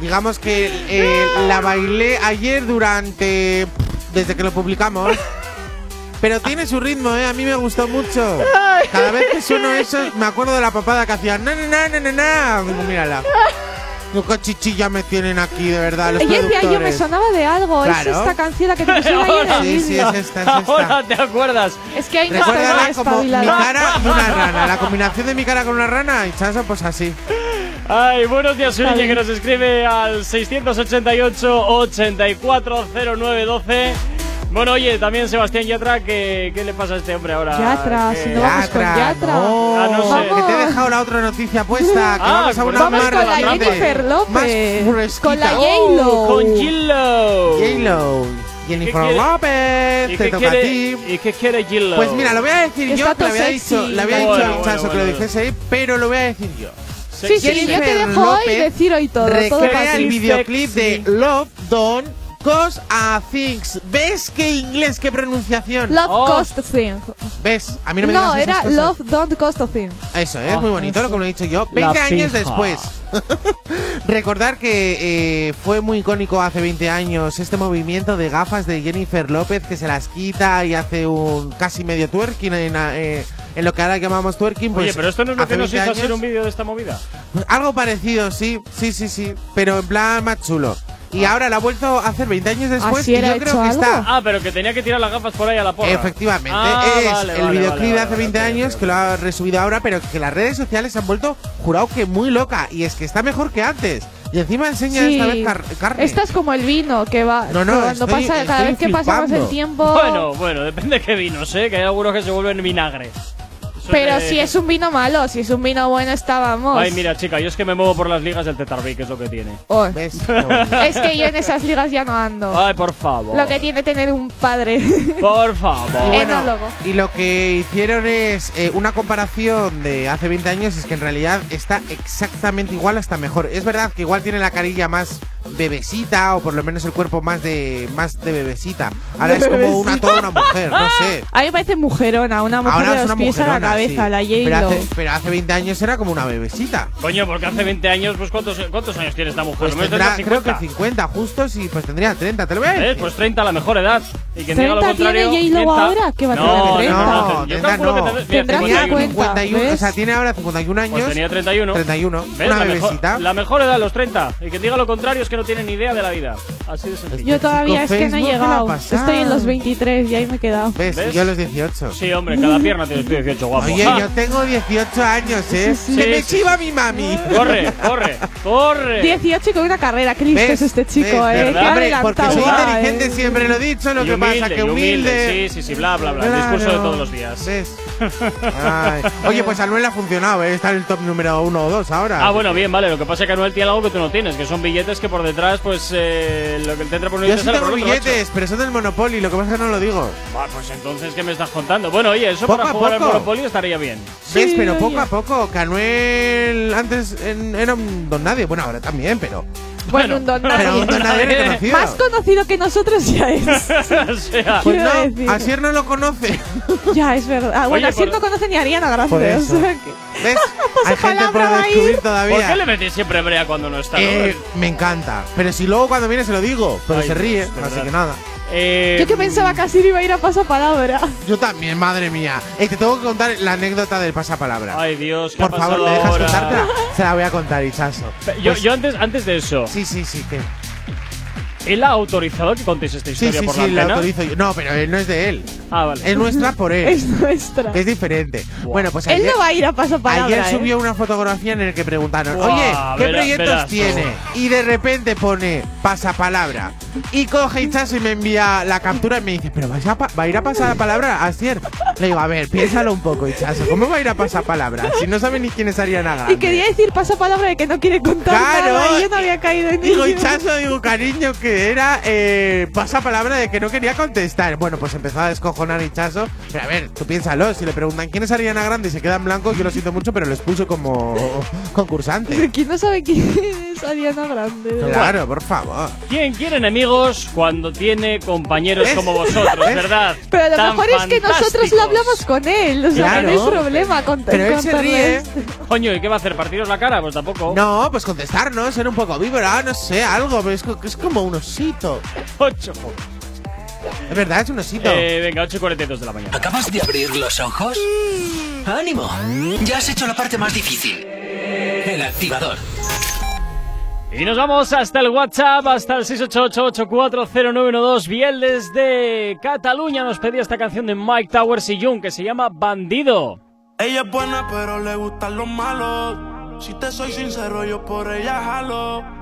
Digamos que eh, la bailé ayer durante. desde que lo publicamos. Pero tiene su ritmo, ¿eh? A mí me gustó mucho. Cada vez que sueno eso, me acuerdo de la papada que hacía. Na, na, na, na, mírala. Digo, qué chichilla me tienen aquí, de verdad, los Ella decía, yo me sonaba de algo. Claro. Es esta canción la que te pusieron ahí en el Sí, sí, es esta, es esta. Ahora te acuerdas. Es que hay una Recuérdala como mi cara y una rana. La combinación de mi cara con una rana y pues así. Ay, buenos días, Uriñe, que nos escribe al 688-840912. Bueno, oye, también Sebastián Yatra, ¿qué, ¿qué le pasa a este hombre ahora? Yatra, ¿Qué- si no vamos con Yatra. No, Ah, no sé. que te he dejado la otra noticia puesta. Que Ah, vamos a una Vamos con la Jennifer López. Con la Oh, J-Lo. con J-Lo. J-Lo. Jennifer López, ¿Y te toca a ti. ¿Y qué quiere Gillo? Pues mira, lo voy a decir yo, que le había dicho, le había Bueno, dicho a bueno, Chaso que bueno, lo dijese ahí, pero lo voy a decir yo. Sí, sí, yo te dejo hoy decir hoy todo. recrea el videoclip de Love Don't Cost a Things. ¿Ves qué inglés, qué pronunciación? Love Oh. Cost Thing. ¿Ves? A mí no me No, digas esas era cosas. Love Don't Cost a Thing. Eso, es Ah, muy bonito eso. lo que lo he dicho yo. La 20 años fija. después. Recordar que eh, fue muy icónico hace 20 años este movimiento de gafas de Jennifer López que se las quita y hace un casi medio twerking en, eh, en lo que ahora llamamos twerking. Pues Oye, pero esto no es lo que nos 20 hizo hacer un vídeo de esta movida. Algo parecido, sí, sí, sí, sí. Pero en plan más chulo. Y ahora la ha vuelto a hacer 20 años después ¿Así y yo creo que algo? está. Ah, pero que tenía que tirar las gafas por ahí a la porra. Efectivamente, Ah, es vale, el vale, videoclip vale, de hace vale, 20 ok, años que lo ha resubido ahora, pero que las redes sociales se han vuelto, jurado que muy loca. Y es que está mejor que antes. Y encima enseña esta vez car- carne. Esta es como el vino que va. No, no, cuando estoy- pasa, cada vez que pasa más el tiempo. Bueno, bueno, depende de qué vino, sé que hay algunos que se vuelven vinagre. Pero de- si es un vino malo, si es un vino bueno, estábamos. Ay, mira, chica, yo es que me muevo por las ligas del Tetarbi, que es lo que tiene. Oh, ¿Ves? es que yo en esas ligas ya no ando. Ay, por favor. Lo que tiene tener un padre. Por favor. Y bueno, Enólogo. y lo que hicieron es eh, una comparación de hace 20 años, es que en realidad está exactamente igual, hasta mejor. Es verdad que igual tiene la carilla más bebesita, o por lo menos el cuerpo más de más de bebesita. Ahora es como una toda una mujer, no sé. A mí me parece mujerona, una mujer Ahora de es una pies a la mujerona, cabeza, sí. la pero J-Lo. hace, pero hace 20 años era como una bebesita. Coño, porque hace 20 años, pues ¿cuántos, cuántos años tiene esta mujer? Pues ¿No me tendrá, tendrá creo que 50? 50 justos y pues tendría 30, te lo voy a ¿Eh? decir. Pues 30 la mejor edad. Y quien diga lo 30 tiene. J-Lo ahora, ¿qué va a no, tener no, 30? no, No, yo 30 calculo no. que tendría Tendrá 51. 50. 51, o ¿ves? sea, tiene ahora 51 años. Pues tenía 31. 31, ¿Ves? una la, mejor, la mejor edad, los 30. Y quien diga lo contrario es que no tiene ni idea de la vida. Así de sencillo. Yo todavía es que no he Facebook, ¿qué le ha llegado. Estoy en los 23 y ahí me he quedado. ¿Ves? ¿Ves? Yo a los 18. Sí, hombre, cada pierna tiene 18, guapo. Oye, yo tengo 18 años, ¿eh? Sí, sí. Que Sí, me sí, chiva mi mami. Corre, corre, corre. 18 y con una carrera. Qué listo ¿Ves? es este chico, ¿Ves? eh. Qué Hombre, porque soy va, inteligente, eh. siempre lo he dicho, lo Y que humilde, pasa que y humilde. Sí, sí, sí, bla, bla, bla. El discurso de todos los días. ¿Ves? Ay. Oye, pues Anuel ha funcionado, ¿eh? Está en el top número uno o dos ahora. Ah, bueno, bien, vale. Lo que pasa es que Anuel tiene algo que tú no tienes, que son billetes que por detrás, pues eh, lo que te entra por un Yo billete sí tengo otro, billetes, pero son del Monopoly, lo que pasa es que no lo digo. Ah, pues entonces, ¿qué me estás contando? Bueno, oye, eso Poco para a jugar al. Monopoly estaría bien. ¿Ves? Sí, Pero oye. poco a poco, que Anuel antes en- era un don nadie. Bueno, ahora también, pero. Bueno, un don Pero nadie. un don nadie reconocido. Más conocido que nosotros ya es. o sea, Pues no, decir. Asier no lo conoce. ya, es verdad. Ah, bueno, Oye, así por- no conoce ni a Ariana Grande. Por o sea que- ¿Ves? Hay gente por descubrir ¿por qué todavía. le metes siempre brea cuando no está? Eh, me encanta. Pero si luego cuando viene se lo digo, pero Ay, se ríe, de así verdad. que nada. Eh, Yo que pensaba que así iba a ir a pasapalabra. Yo también, madre mía. Eh, te tengo que contar la anécdota del pasapalabra. Ay, Dios, ¿qué Por ha favor, ¿me dejas ahora? contártela? Se la voy a contar, Hichazo. Yo, Pues- yo antes, antes de eso, Sí, sí, sí, que. ¿Él ha autorizado que contéis esta Sí, historia sí, por sí, la la antena? autorizo yo. No, pero él no es de él. Ah, vale. Es nuestra por él. Es nuestra. es diferente. Bueno, pues ayer, Él no va a ir a pasapalabra. ayer ¿eh? subió una fotografía en el que preguntaron, oye, ¿qué verá- proyectos verás tú. tiene? Y de repente pone pasapalabra. Y coge Hichazo y me envía la captura y me dice, ¿pero vais a va a ir a pasar la palabra, Asier? Le digo, a ver, piénsalo un poco, Hichazo. ¿Cómo va a ir a pasar palabra? Si no sabe ni quién es Ariana Grande. Y quería decir pasapalabra de que no quiere contar Claro. nada y yo no había caído en Digo, ello. Hichazo, digo, cariño, que era eh, pasa palabra de que no quería contestar. Bueno, pues empezó a descojonar Hichazo. Pero a ver, tú piénsalo, si le preguntan quién es Ariana Grande y se queda en blanco, yo lo siento mucho, pero les puso como concursante. ¿Quién no sabe quién es Ariana Grande? Claro, por favor. ¿Quién quiere enemigos cuando tiene compañeros como vosotros, verdad? Pero lo Tan mejor es que nosotros lo hablamos con él. O sea, Claro. que no hay problema con Pero él se ríe. esto. Coño, ¿y qué va a hacer? ¿Partiros la cara? Pues tampoco. No, pues contestarnos, ser un poco víbora, no sé, algo, pero es, es como un osito. Ocho. Es verdad, es un osito. Eh, venga, 8 y 42 de la mañana. ¿Acabas de abrir los ojos? ¡Ánimo! Ya has hecho la parte más difícil. El activador. Y nos vamos hasta el WhatsApp, hasta el 688-840912. Biel desde Cataluña nos pedía esta canción de Mike Towers y Jung que se llama Bandido. Ella es buena, pero le gustan los malos. Si te soy sincero, yo por ella jalo.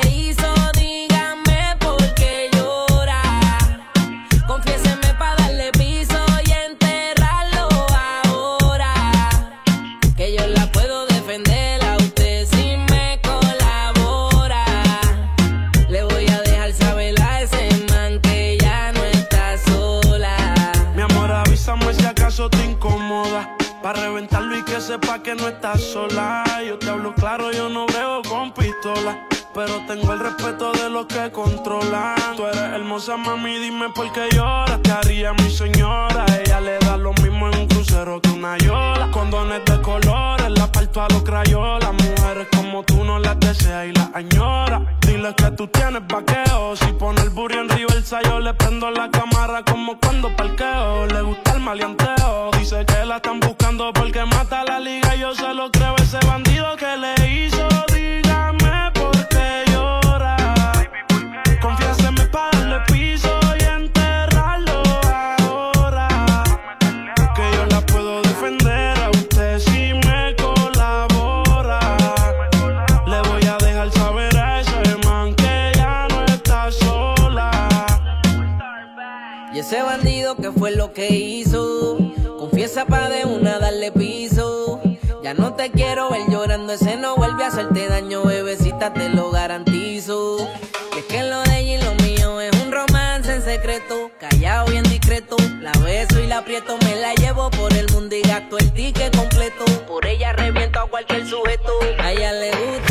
mami, dime te quiero ver llorando, ese no vuelve a hacerte daño, bebecita, te lo garantizo. Y es que lo de ella y lo mío es un romance en secreto, callado bien discreto. La beso y la aprieto, me la llevo por el mundo y gasto el ticket completo. Por ella reviento a cualquier sujeto. A ella le gusta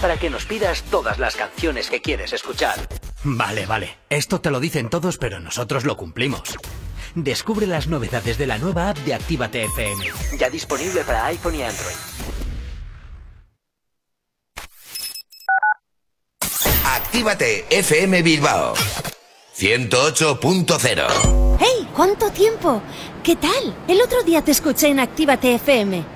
Para que nos pidas todas las canciones que quieres escuchar. Vale, vale. Esto te lo dicen todos, pero nosotros lo cumplimos. Descubre las novedades de la nueva app de Actívate FM. Ya disponible para iPhone y Android. Actívate FM Bilbao 108.0 ¡Hey! ¿Cuánto tiempo? ¿Qué tal? El otro día te escuché en Actívate FM.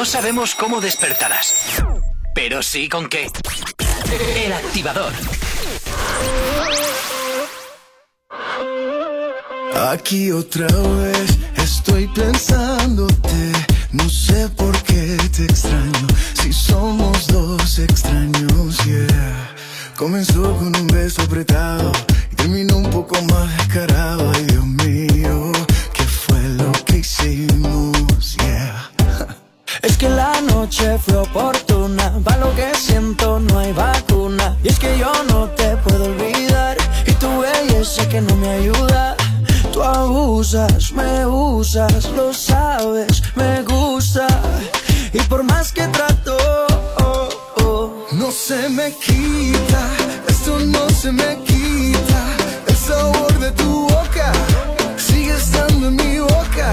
No sabemos cómo despertarás, pero sí con qué. El activador. Aquí otra vez estoy pensándote. No sé por qué te extraño. Si somos dos extraños, yeah. Comenzó con un beso apretado y terminó un poco más descarado. Ay, Dios mío, ¿qué fue lo que hicimos? Yeah. Es que la noche fue oportuna, va lo que siento, no hay vacuna. Y es que yo no te puedo olvidar, y tu belleza que no me ayuda. Tú abusas, me usas, lo sabes, me gusta. Y por más que trato, oh, oh, No se me quita, esto no se me quita. El sabor de tu boca sigue estando en mi boca.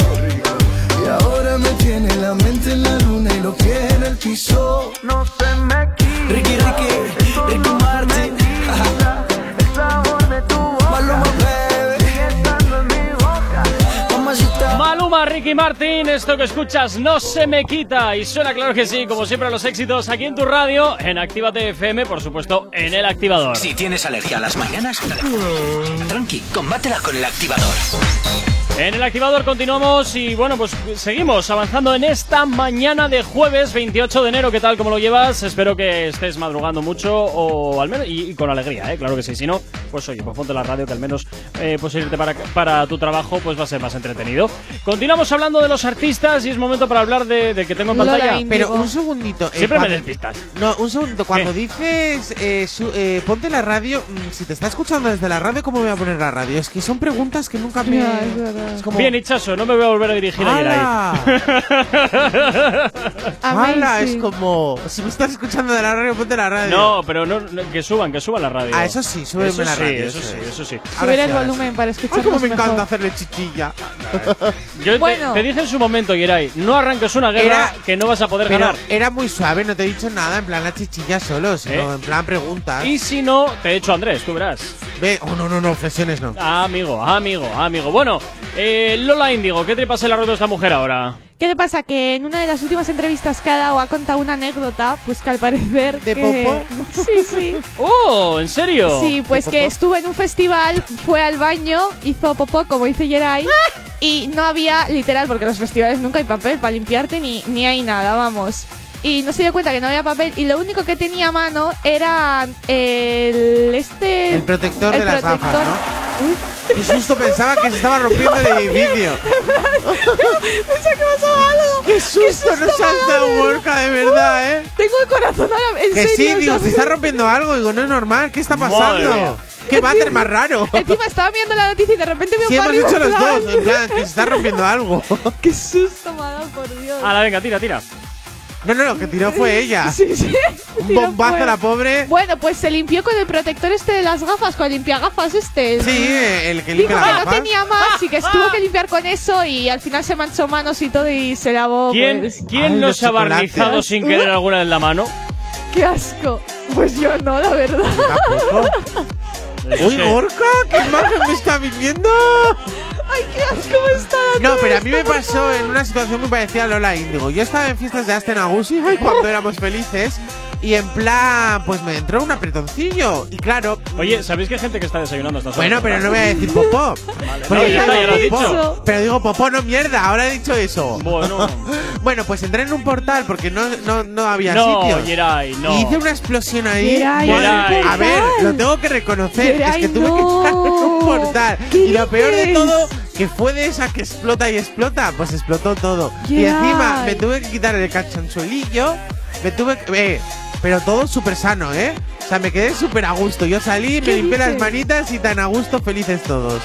Los pies en el piso. No se me quita. Ricky, Ricky, Ricky Martin. El sabor de tu boca. Maluma, baby. Sigue estando en mi boca. Mamacita. Maluma Maluma, Ricky Martin, esto que escuchas no se me quita y suena claro que sí, como siempre los éxitos aquí en tu radio, en Actívate FM, por supuesto, en el activador. Si tienes alergia a las mañanas, tranqui, combátela con el activador. En el activador continuamos y bueno, pues seguimos avanzando en esta mañana de jueves 28 de enero. ¿Qué tal? ¿Cómo lo llevas? Espero que estés madrugando mucho o al menos y, y con alegría, ¿eh? Claro que sí. Si no, pues oye, pues ponte la radio que al menos eh, pues irte para, para tu trabajo pues va a ser más entretenido. Continuamos hablando de los artistas y es momento para hablar de, de que tengo en Lola pantalla. Índigo. Pero un segundito. eh, Siempre me cuando- despistas. No, un segundo. Cuando dices eh, su- eh, ponte la radio, mm, si te está escuchando desde la radio, ¿cómo voy a poner la radio? Es que son preguntas que nunca me. Ya, es como- Bien, Hichazo, no me voy a volver a dirigir a Yeray. ¡Hala! Es como. Si me estás escuchando de la radio, ponte la radio. No, pero no, no, que suban, que suban la radio. Ah, eso sí, súbeme Eso la sí, radio, Eso eso sí, es. eso sí. Subir el volumen para escuchar Ay, cómo me encanta hacerle chichilla. Yo te- Bueno. te, dije en su momento, Yeray, no arranques una guerra Era- que no vas a poder Pero ganar. era muy suave, no te he dicho nada, en plan la chichilla solo, sino ¿Eh? en plan preguntas. Y si no, te he hecho Andrés, tú verás. Ve, oh no, no, no, flexiones no. Ah, amigo, amigo, amigo. Bueno, eh, Lola Índigo, ¿qué te pasa en la rueda de esta mujer ahora? ¿Qué le pasa? Que en una de las últimas entrevistas que ha dado ha contado una anécdota, pues que al parecer... ¿De que- popó? Sí, sí. ¡Oh! ¿En serio? Sí, pues ¿De que estuvo en un festival, fue al baño, hizo popó, como dice Yeray, y no había, literal, porque en los festivales nunca hay papel para limpiarte ni, ni hay nada, vamos. Y no se dio cuenta que no había papel y lo único que tenía a mano era el... este... El protector el de las gafas, protector. ¿no? Qué susto pensaba que se estaba rompiendo el edificio. Pensé que pasaba algo. ¡Qué susto! No salta Gorka, de verdad, ¿eh? Tengo el corazón ahora, en Que sí, digo, se está rompiendo algo. Digo, no es normal. ¿Qué está pasando? ¿Qué váter más raro? Encima estaba viendo la noticia y de repente veo Sí, hemos dicho los dos. En plan, que se está rompiendo algo. Qué susto me ha dado, por Dios. Ala, venga, tira, tira. No, no, lo que tiró fue ella. Sí, sí. Un bombazo fuera. la pobre. Bueno, pues se limpió con el protector este de las gafas, con el limpiagafas este. Sí, el que Dijo limpia que las no gafas. tenía más y que tuvo que limpiar con eso y al final se manchó manos y todo y se lavó. ¿Quién, pues. ¿quién Ay, no los se ha barnizado sin querer alguna en la mano? ¡Qué asco! Pues yo no, la verdad. Tampoco. Uy. Gorka, ¿qué imagen me está viviendo? ¡Ay, qué asco está! No, pero a mí me pasó en una situación muy parecida a Lola Índigo. Yo estaba en fiestas de Asten Agusi cuando éramos felices. Y en plan, pues me entró un apretoncillo. Y claro. Oye, ¿sabéis que hay gente que está desayunando hasta Bueno, pero no voy a decir popó. Porque No, ya está, ya lo has digo popó. dicho. Pero digo popó, no mierda. Ahora he dicho eso. Bueno. bueno, pues entré en un portal porque no, no, no había No, sitio. Yeray, no. Y hice una explosión ahí. Yeray, Bueno, Yeray. A ver, lo tengo que reconocer. Yeray, es que tuve que entrar en un portal. ¿Qué Y lo peor de todo, que fue de esa que explota y explota. Pues explotó todo. Y encima me tuve que quitar el cachanchuelillo. Me tuve que. Eh, pero todo súper sano, ¿eh? O sea, me quedé súper a gusto. Yo salí, me ¿Qué limpié las manitas y tan a gusto, felices todos.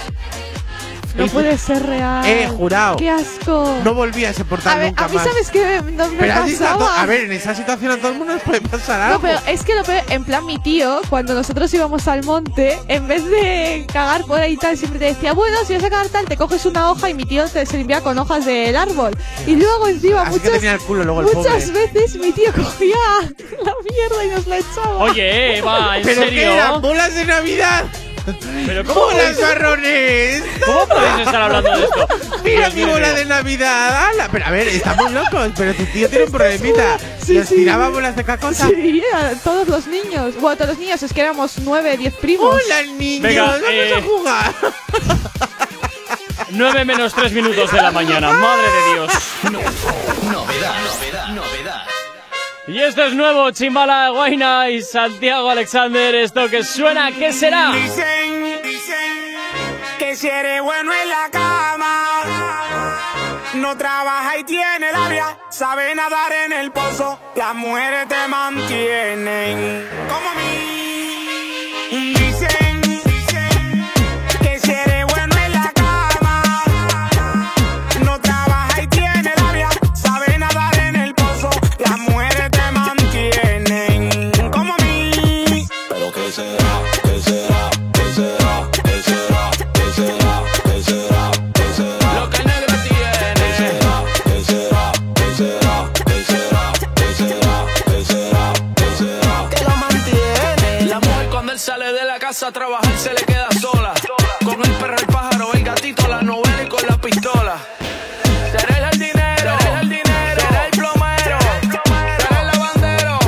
No puede ser real. Eh, jurado. ¡Qué asco! No volví a ese portal a ver, nunca a mí más. sabes qué no me pero has a, to- a ver, en esa situación a todo el mundo les puede pasar algo. No, pero es que lo peor, en plan mi tío, cuando nosotros íbamos al monte, en vez de cagar por ahí y tal, siempre te decía, bueno, si vas a cagar tal, te coges una hoja y mi tío te se limpia con hojas del árbol. Y luego encima Así que muchas, tenía el culo luego el muchas pobre. veces mi tío cogía la mierda y nos la echaba. Oye, Eva, ¿en ¿Pero qué serio? eran? ¿Bolas de Navidad? ¿Pero cómo ¡Bolas podéis, marrones! ¿Cómo podéis estar hablando de esto? ¡Mira mi bola de Navidad! ¡Hala! Pero a ver, estamos locos, pero tu tío tiene un problemita. Sí, ¿Y os sí. tiraba bolas de cacota? Sí, a todos los niños. Bueno, todos los niños, es que éramos nueve, diez primos. ¡Hola, niños! Venga, ¡Vamos eh, a jugar! 9 menos 3 minutos de la mañana, madre de Dios. Novedad, novedad, novedad. Y esto es nuevo, Chimbala Guaina y Santiago Alexander. Esto que suena, ¿qué será? Dicen, dicen que si eres bueno en la cama, no trabaja y tiene labia, sabe nadar en el pozo, las mujeres te mantienen como mí. casa a trabajar se le queda sola. Con el perro, el pájaro, el gatito, la novela y con la pistola. Seré el jardinero, dinero, seré el plomero, seré el lavandero,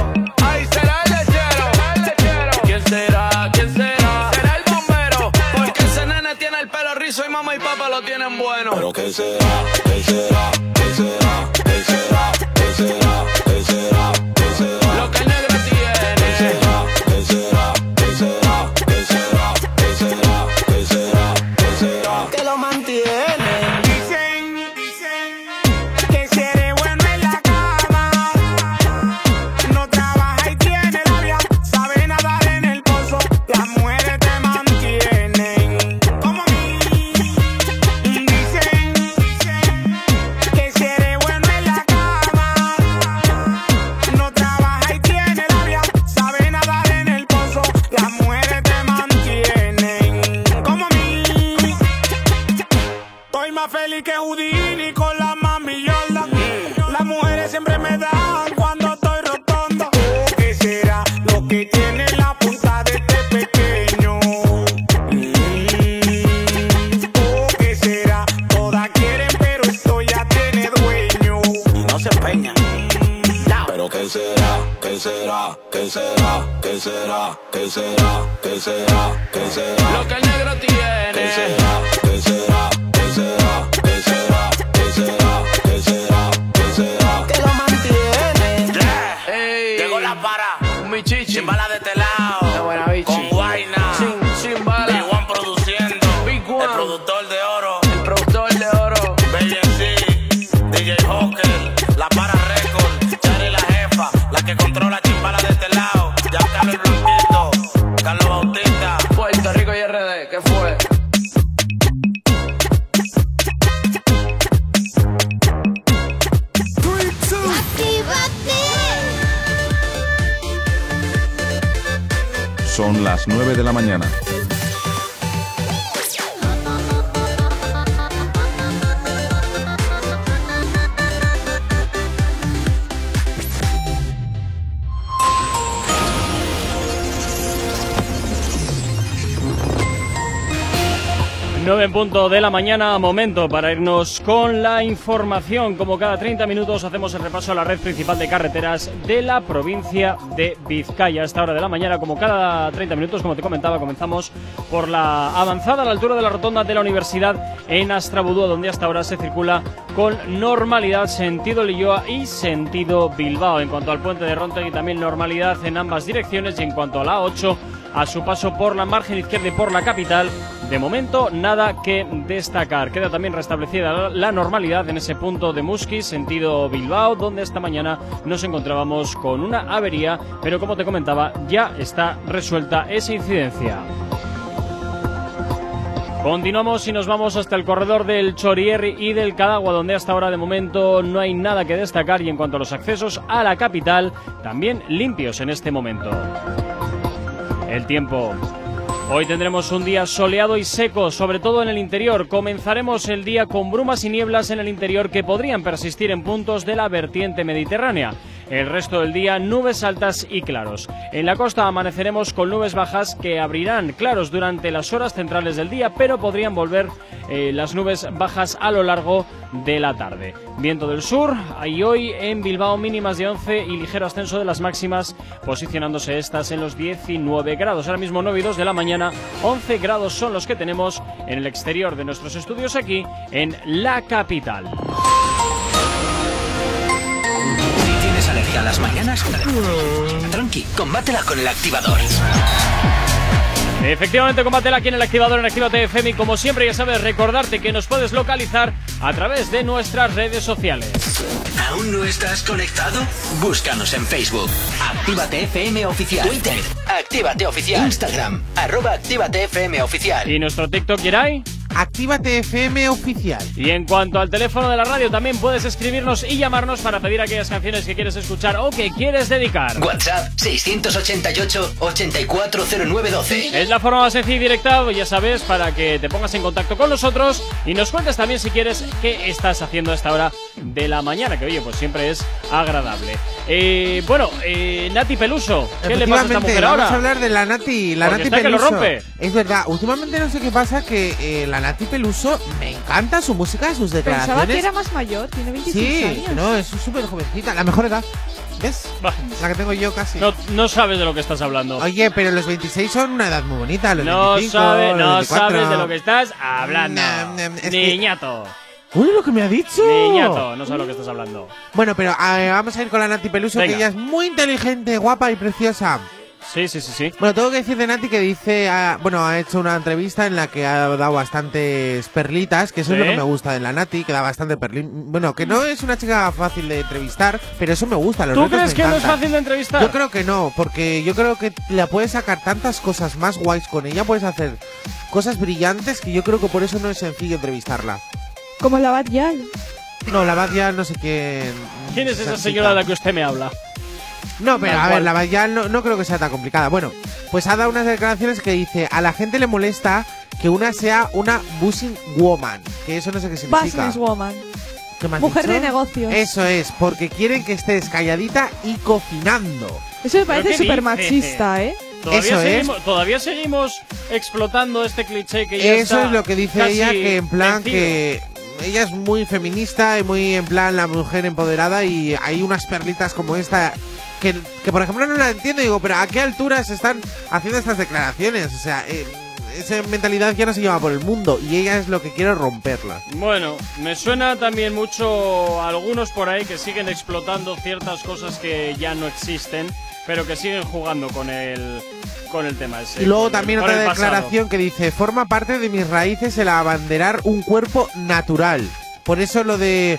ay, será el lechero. ¿Quién será? ¿Quién será? Será el bombero, porque ese nene tiene el pelo rizo y mamá y papá lo tienen bueno. ¿Pero qué será? ¿Qué será? Mañana, momento para irnos con la información. Como cada 30 minutos hacemos el repaso a la red principal de carreteras de la provincia de Vizcaya. A esta hora de la mañana, como cada 30 minutos, como te comentaba, comenzamos por la avanzada a la altura de la rotonda de la universidad en Astrabudúa, donde hasta ahora se circula con normalidad sentido Lilloa y sentido Bilbao. En cuanto al puente de Rontegui, también normalidad en ambas direcciones y en cuanto a la A8, a su paso por la margen izquierda y por la capital, de momento nada que destacar. Queda también restablecida la normalidad en ese punto de Musquis, sentido Bilbao, donde esta mañana nos encontrábamos con una avería, pero como te comentaba, ya está resuelta esa incidencia. Continuamos y nos vamos hasta el corredor del Chorierri y del Cadagua, donde hasta ahora de momento no hay nada que destacar y en cuanto a los accesos a la capital, también limpios en este momento. El tiempo. Hoy tendremos un día soleado y seco, sobre todo en el interior. Comenzaremos el día con brumas y nieblas en el interior que podrían persistir en puntos de la vertiente mediterránea. El resto del día nubes altas y claros. En la costa amaneceremos con nubes bajas que abrirán claros durante las horas centrales del día, pero podrían volver eh, las nubes bajas a lo largo de la tarde. Viento del sur, hay hoy en Bilbao mínimas de 11 y ligero ascenso de las máximas, posicionándose estas en los 19 grados. Ahora mismo 9 y 2 de la mañana, 11 grados son los que tenemos en el exterior de nuestros estudios aquí en la capital. A las mañanas, tranqui, combátela con el activador. Efectivamente, combátela aquí en el activador en Actívate FM y como siempre ya sabes recordarte que nos puedes localizar a través de nuestras redes sociales. ¿Aún no estás conectado? Búscanos en Facebook. Actívate FM Oficial. Twitter. Actívate Oficial. Instagram. Arroba Actívate FM Oficial. ¿Y nuestro TikTok, Geray? Actívate FM oficial. Y en cuanto al teléfono de la radio, también puedes escribirnos y llamarnos para pedir aquellas canciones que quieres escuchar o que quieres dedicar. WhatsApp 688-840912. Es la forma más sencilla y directa, ya sabes, para que te pongas en contacto con nosotros y nos cuentes también si quieres qué estás haciendo a esta hora de la mañana, que oye, pues siempre es agradable. Eh, bueno, eh, Nati Peluso, ¿qué le pasa a esta mujer vamos ahora? a hablar de la Nati, la Porque Nati está que lo Peluso. rompe. Es verdad, últimamente no sé qué pasa que eh, la Nati Peluso me encanta su música, sus declaraciones. Pensaba que era más mayor, tiene 26 Sí, años. no, es súper jovencita, la mejor edad. ¿Ves? La que tengo yo casi. No, no sabes de lo que estás hablando. Oye, pero los 26 son una edad muy bonita. Los no 25, sabes, los no 24. sabes de lo que estás hablando. es que- Niñato. Uy, lo que me ha dicho. Niñato, no sabes lo que estás hablando. Bueno, pero eh, vamos a ir con la Nati Peluso, Venga. que ella es muy inteligente, guapa y preciosa. Sí, sí, sí, sí. Bueno, tengo que decir de Nati que dice, ah, bueno, ha hecho una entrevista en la que ha dado bastantes perlitas, que eso es lo que me gusta de la Nati, que da bastante perlín. Bueno, que no es una chica fácil de entrevistar, pero eso me gusta. Los ¿Tú crees me que no es fácil de entrevistar? Yo creo que no, porque yo creo que la puedes sacar tantas cosas más guays con ella, puedes hacer cosas brillantes que yo creo que por eso no es sencillo entrevistarla. Como la Bad Yal. No, la Bad ya no sé quién. ¿Quién es esa señora de la que usted me habla? No, pero a ver, la Yal no, no creo que sea tan complicada. Bueno, pues ha dado unas declaraciones que dice: A la gente le molesta que una sea una buzzing woman. Que eso no sé qué significa. Businesswoman. ¿Qué me has Mujer dicho? de negocios. Eso es, porque quieren que estés calladita y cocinando. Eso me ¿Pero parece qué súper machista, ¿eh? ¿Todavía Eso es. seguimos, todavía seguimos explotando este cliché que ya Eso está es lo que dice casi ella, que en plan vencido. que ella es muy feminista y muy en plan la mujer empoderada y hay unas perlitas como esta que, que por ejemplo no la entiendo, digo, pero ¿a qué altura se están haciendo estas declaraciones? O sea, eh, esa mentalidad ya no se lleva por el mundo y ella es lo que quiere romperla. Bueno, me suena también mucho a algunos por ahí que siguen explotando ciertas cosas que ya no existen, pero que siguen jugando con el con el tema ese. Y luego el- también otra declaración que dice, forma parte de mis raíces el abanderar un cuerpo natural. Por eso lo de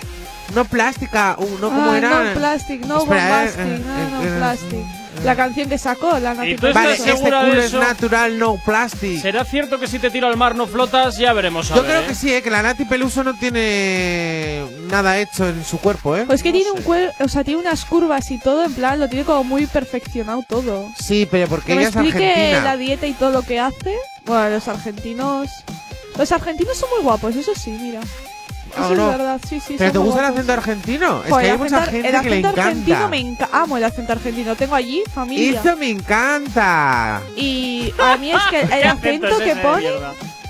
no plástica, uh, no como Ah, era. No plastic, no Espera, eh, bombastic, eh, no, no eh, plastic. La canción que sacó, la Nati ¿Y tú estás Vale, este segura culo de es eso? natural, no plastic. ¿Será cierto que si te tiro al mar no flotas? Ya veremos a Yo ver, creo ¿eh? que sí, eh, que la Nati Peluso no tiene nada hecho en su cuerpo, ¿eh? Pues que tiene un cuerpo, o sea, tiene unas curvas y todo, en plan, lo tiene como muy perfeccionado todo. Sí, pero porque Que me ella es explique argentina. la dieta y todo lo que hace. Bueno, los argentinos. Los argentinos son muy guapos, eso sí, mira. ¿O Eso no? es verdad, sí, sí. ¿Pero te gusta el acento argentino? Es que hay mucha gente el que le acento argentino encanta. me enca- amo el acento argentino. Tengo allí familia. Eso me encanta. Y a mí es que el ¿Qué acento es que pone,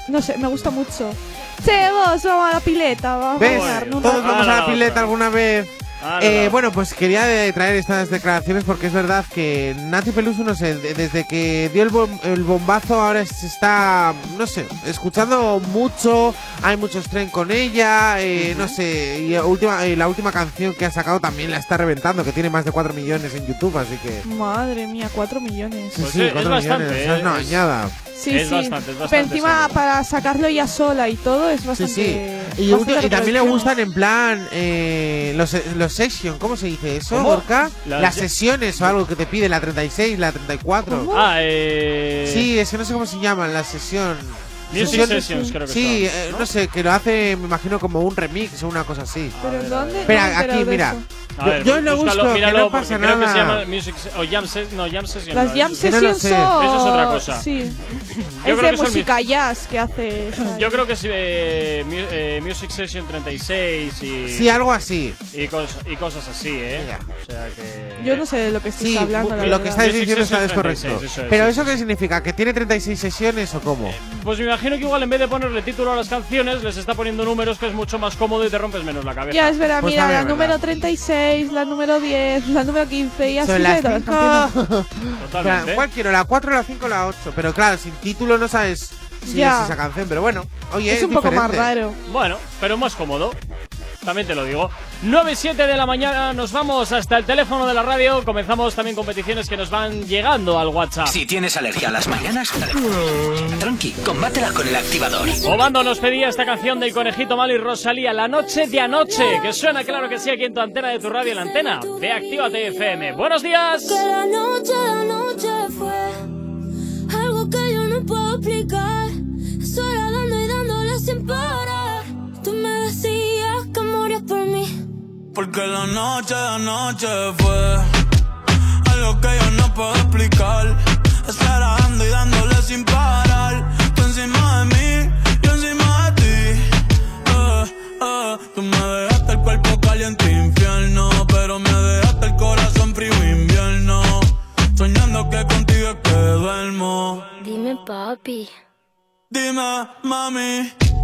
no sé, me gusta mucho. Che, vos, vamos a la pileta, vamos ¿Ves? a bañarnos un Todos vamos a Ah, la la pileta alguna vez. Ah, Eh, no. bueno, pues quería eh, traer estas declaraciones porque es verdad que Nati Peluso, no sé, de- desde que dio el, bom- el bombazo ahora se está, no sé, escuchando mucho, hay muchos tren con ella, eh, no sé, y última, eh, la última canción que ha sacado también la está reventando, que tiene más de 4 millones en YouTube, así que... Madre mía, 4 millones. Sí, Pues sí, es- es 4 bastante, millones, esa es una eh, es- bañada. Sí, Es sí. bastante, es Pero bastante, encima, sí. para sacarlo ella sola y todo, es Sí, bastante. sí. Y, bastante y también le gustan en plan eh, los, los session, ¿cómo se dice eso. Gorka? Las Las se- sesiones o algo que te pide la 36, la 34. Ah, eh... Sí, es que no sé cómo se llaman, la sesión. Music Sessions, creo que Sí, son, eh, ¿no? no sé, que lo hace, me imagino, como un remix o una cosa así. ¿Pero en dónde? No Espera, aquí, mira. A ver, yo lo búscalo, busco, que míralo, no porque pasa creo que se nada. llama Music o Jam no, Jam Session. Las no, jam que no sessions son. Eso es otra cosa. Sí. Yo es creo de que música jazz que hace. Yo creo que es eh, mu- eh, Music Session 36 y, Sí, algo así. y, cos- y cosas así, ¿eh? O sea que... Yo no sé de lo que estés Sí, hablando. la lo que verdad. estáis diciendo está correcto. 36, eso es, Pero sí, ¿eso sí. qué significa? ¿Que tiene 36 sesiones o cómo? Pues me imagino que igual en vez de ponerle título a las canciones, les está poniendo números que es mucho más cómodo y te rompes menos la cabeza. Ya es verdad, Pues mira, la es número verdad. 36, la número 10, la número 15 y así Son de las las 5. canciones. Totalmente. ¿Cuál quiero? ¿La 4, la 5 la 8? Pero claro, sin título no sabes si Ya. es esa canción. Pero bueno, oye, Es un poco más diferente. raro. Bueno, pero más cómodo. También te lo digo. 9 y 7 de la mañana nos vamos hasta el teléfono de la radio. Comenzamos también competiciones que nos van llegando al WhatsApp. Si tienes alergia a las mañanas, tranqui, combátela con el activador. Obando nos pedía esta canción del conejito malo y Rosalía, La noche de anoche, que suena claro que sí aquí en tu antena de tu radio, en la antena de Actívate FM. Buenos días. Que la noche de anoche fue algo que yo no puedo explicar. Era dando y dándole sin parar. Me decías que morías por mí. Porque la noche de anoche fue algo que yo no puedo explicar. Estar dando y dándole sin parar. Tú encima de mí, yo encima de ti. Eh, eh, tú me dejaste el cuerpo caliente infierno, pero me dejaste el corazón frío invierno. Soñando que contigo es que duermo. Dime, papi. Dime, mami,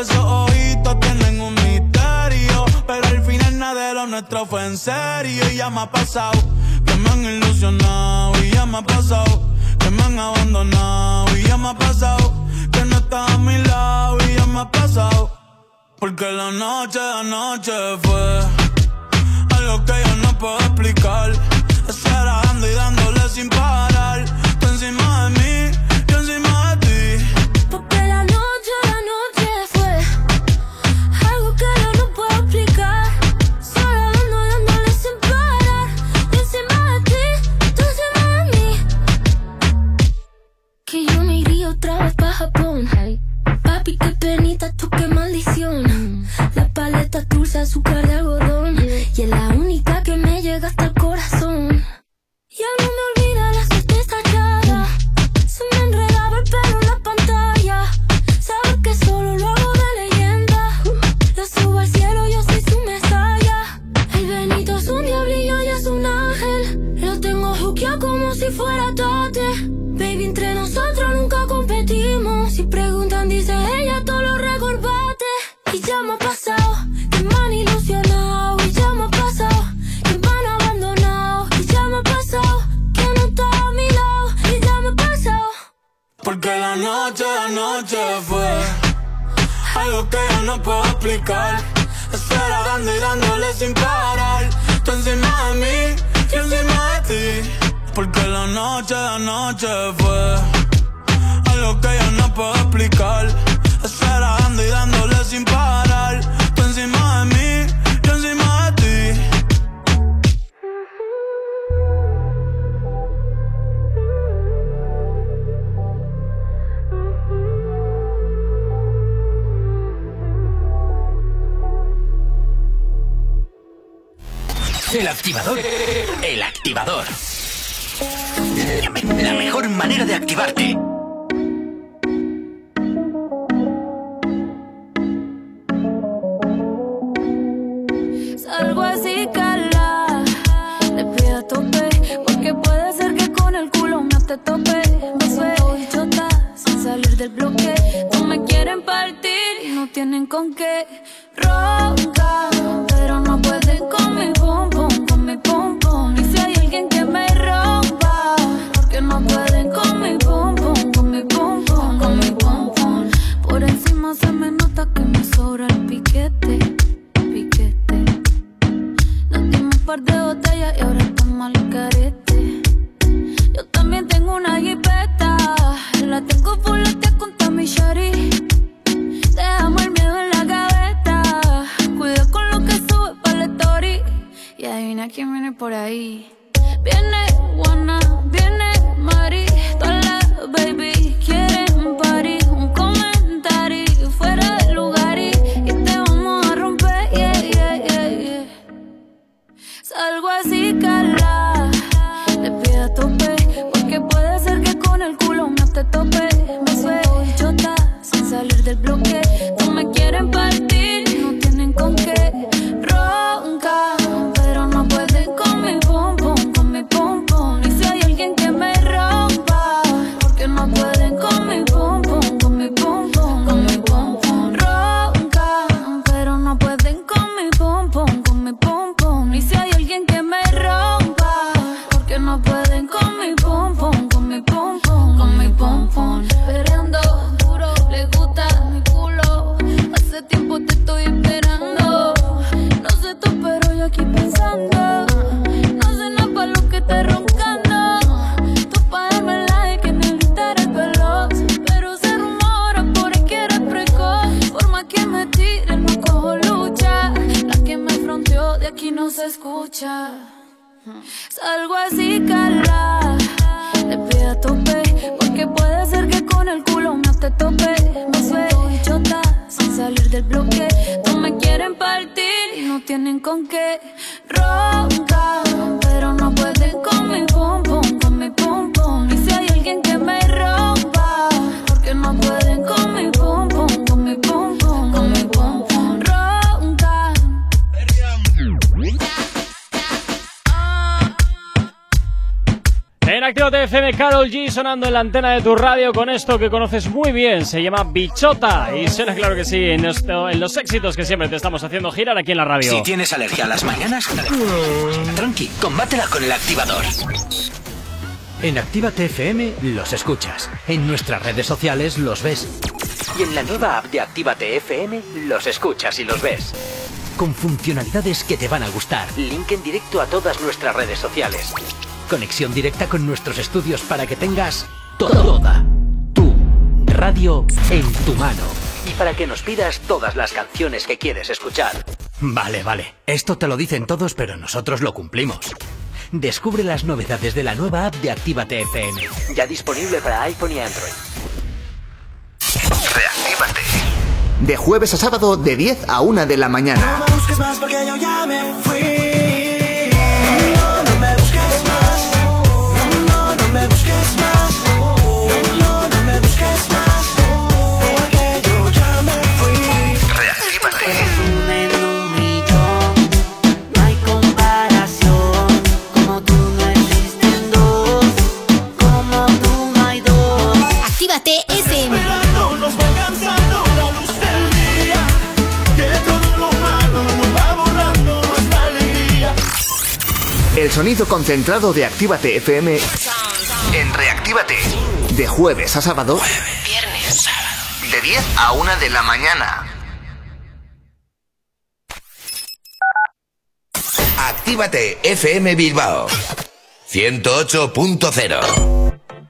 esos ojitos tienen un misterio. Pero al final nada de lo nuestro fue en serio. Y ya me ha pasado que me han ilusionado. Y ya me ha pasado que me han abandonado. Y ya me ha pasado que no estás a mi lado. Y ya me ha pasado. Porque la noche de anoche fue algo que yo no puedo explicar. Estar dando y dándole sin parar. Tú encima de mí Carol G sonando en la antena de tu radio con esto que conoces muy bien. Se llama Bichota y suena claro que sí en, los éxitos que siempre te estamos haciendo girar aquí en la radio. Si tienes alergia a las mañanas, tranqui, combátela con el activador. En Actívate FM los escuchas. En nuestras redes sociales los ves. Y en la nueva app de Actívate FM los escuchas y los ves. Con funcionalidades que te van a gustar. Link en directo a todas nuestras redes sociales. Conexión directa con nuestros estudios para que tengas toda tu radio en tu mano. Y para que nos pidas todas las canciones que quieres escuchar. Vale, vale. Esto te lo dicen todos, pero nosotros lo cumplimos. Descubre las novedades de la nueva app de Actívate FM. Ya disponible para iPhone y Android. Reactívate. De jueves a sábado de 10 a 1 de la mañana. No me busques más porque yo ya me fui. El sonido concentrado de Actívate FM en Reactívate. De jueves a sábado. Viernes, De 10 a 1 de la mañana. Actívate FM Bilbao 108.0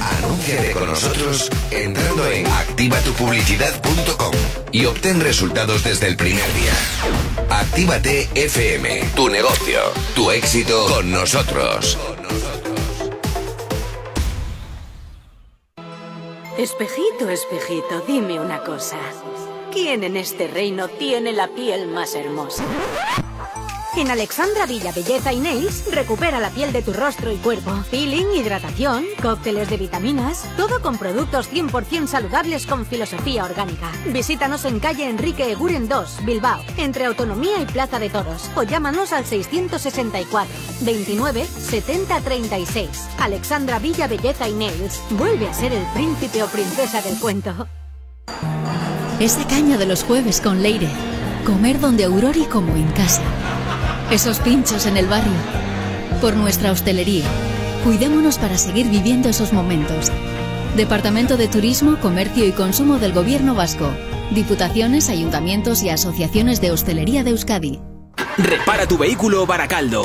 Anúnciate con nosotros entrando en activatupublicidad.com y obtén resultados desde el primer día. Actívate FM, tu negocio, tu éxito con nosotros. Espejito, espejito, dime una cosa. ¿Quién en este reino tiene la piel más hermosa? En Alexandra Villa Belleza y Nails recupera la piel de tu rostro y cuerpo. Peeling, hidratación, cócteles de vitaminas, todo con productos 100% saludables con filosofía orgánica. Visítanos en calle Enrique Eguren 2, Bilbao, entre Autonomía y Plaza de Toros, o llámanos al 664 29 70 36. Alexandra Villa Belleza y Nails vuelve a ser el príncipe o princesa del cuento. Esa caña de los jueves con Leire. Comer donde Aurori como en casa. Esos pinchos en el barrio. Por nuestra hostelería. Cuidémonos para seguir viviendo esos momentos. Departamento de Turismo, Comercio y Consumo del Gobierno Vasco. Diputaciones, ayuntamientos y asociaciones de hostelería de Euskadi. Repara tu vehículo Baracaldo.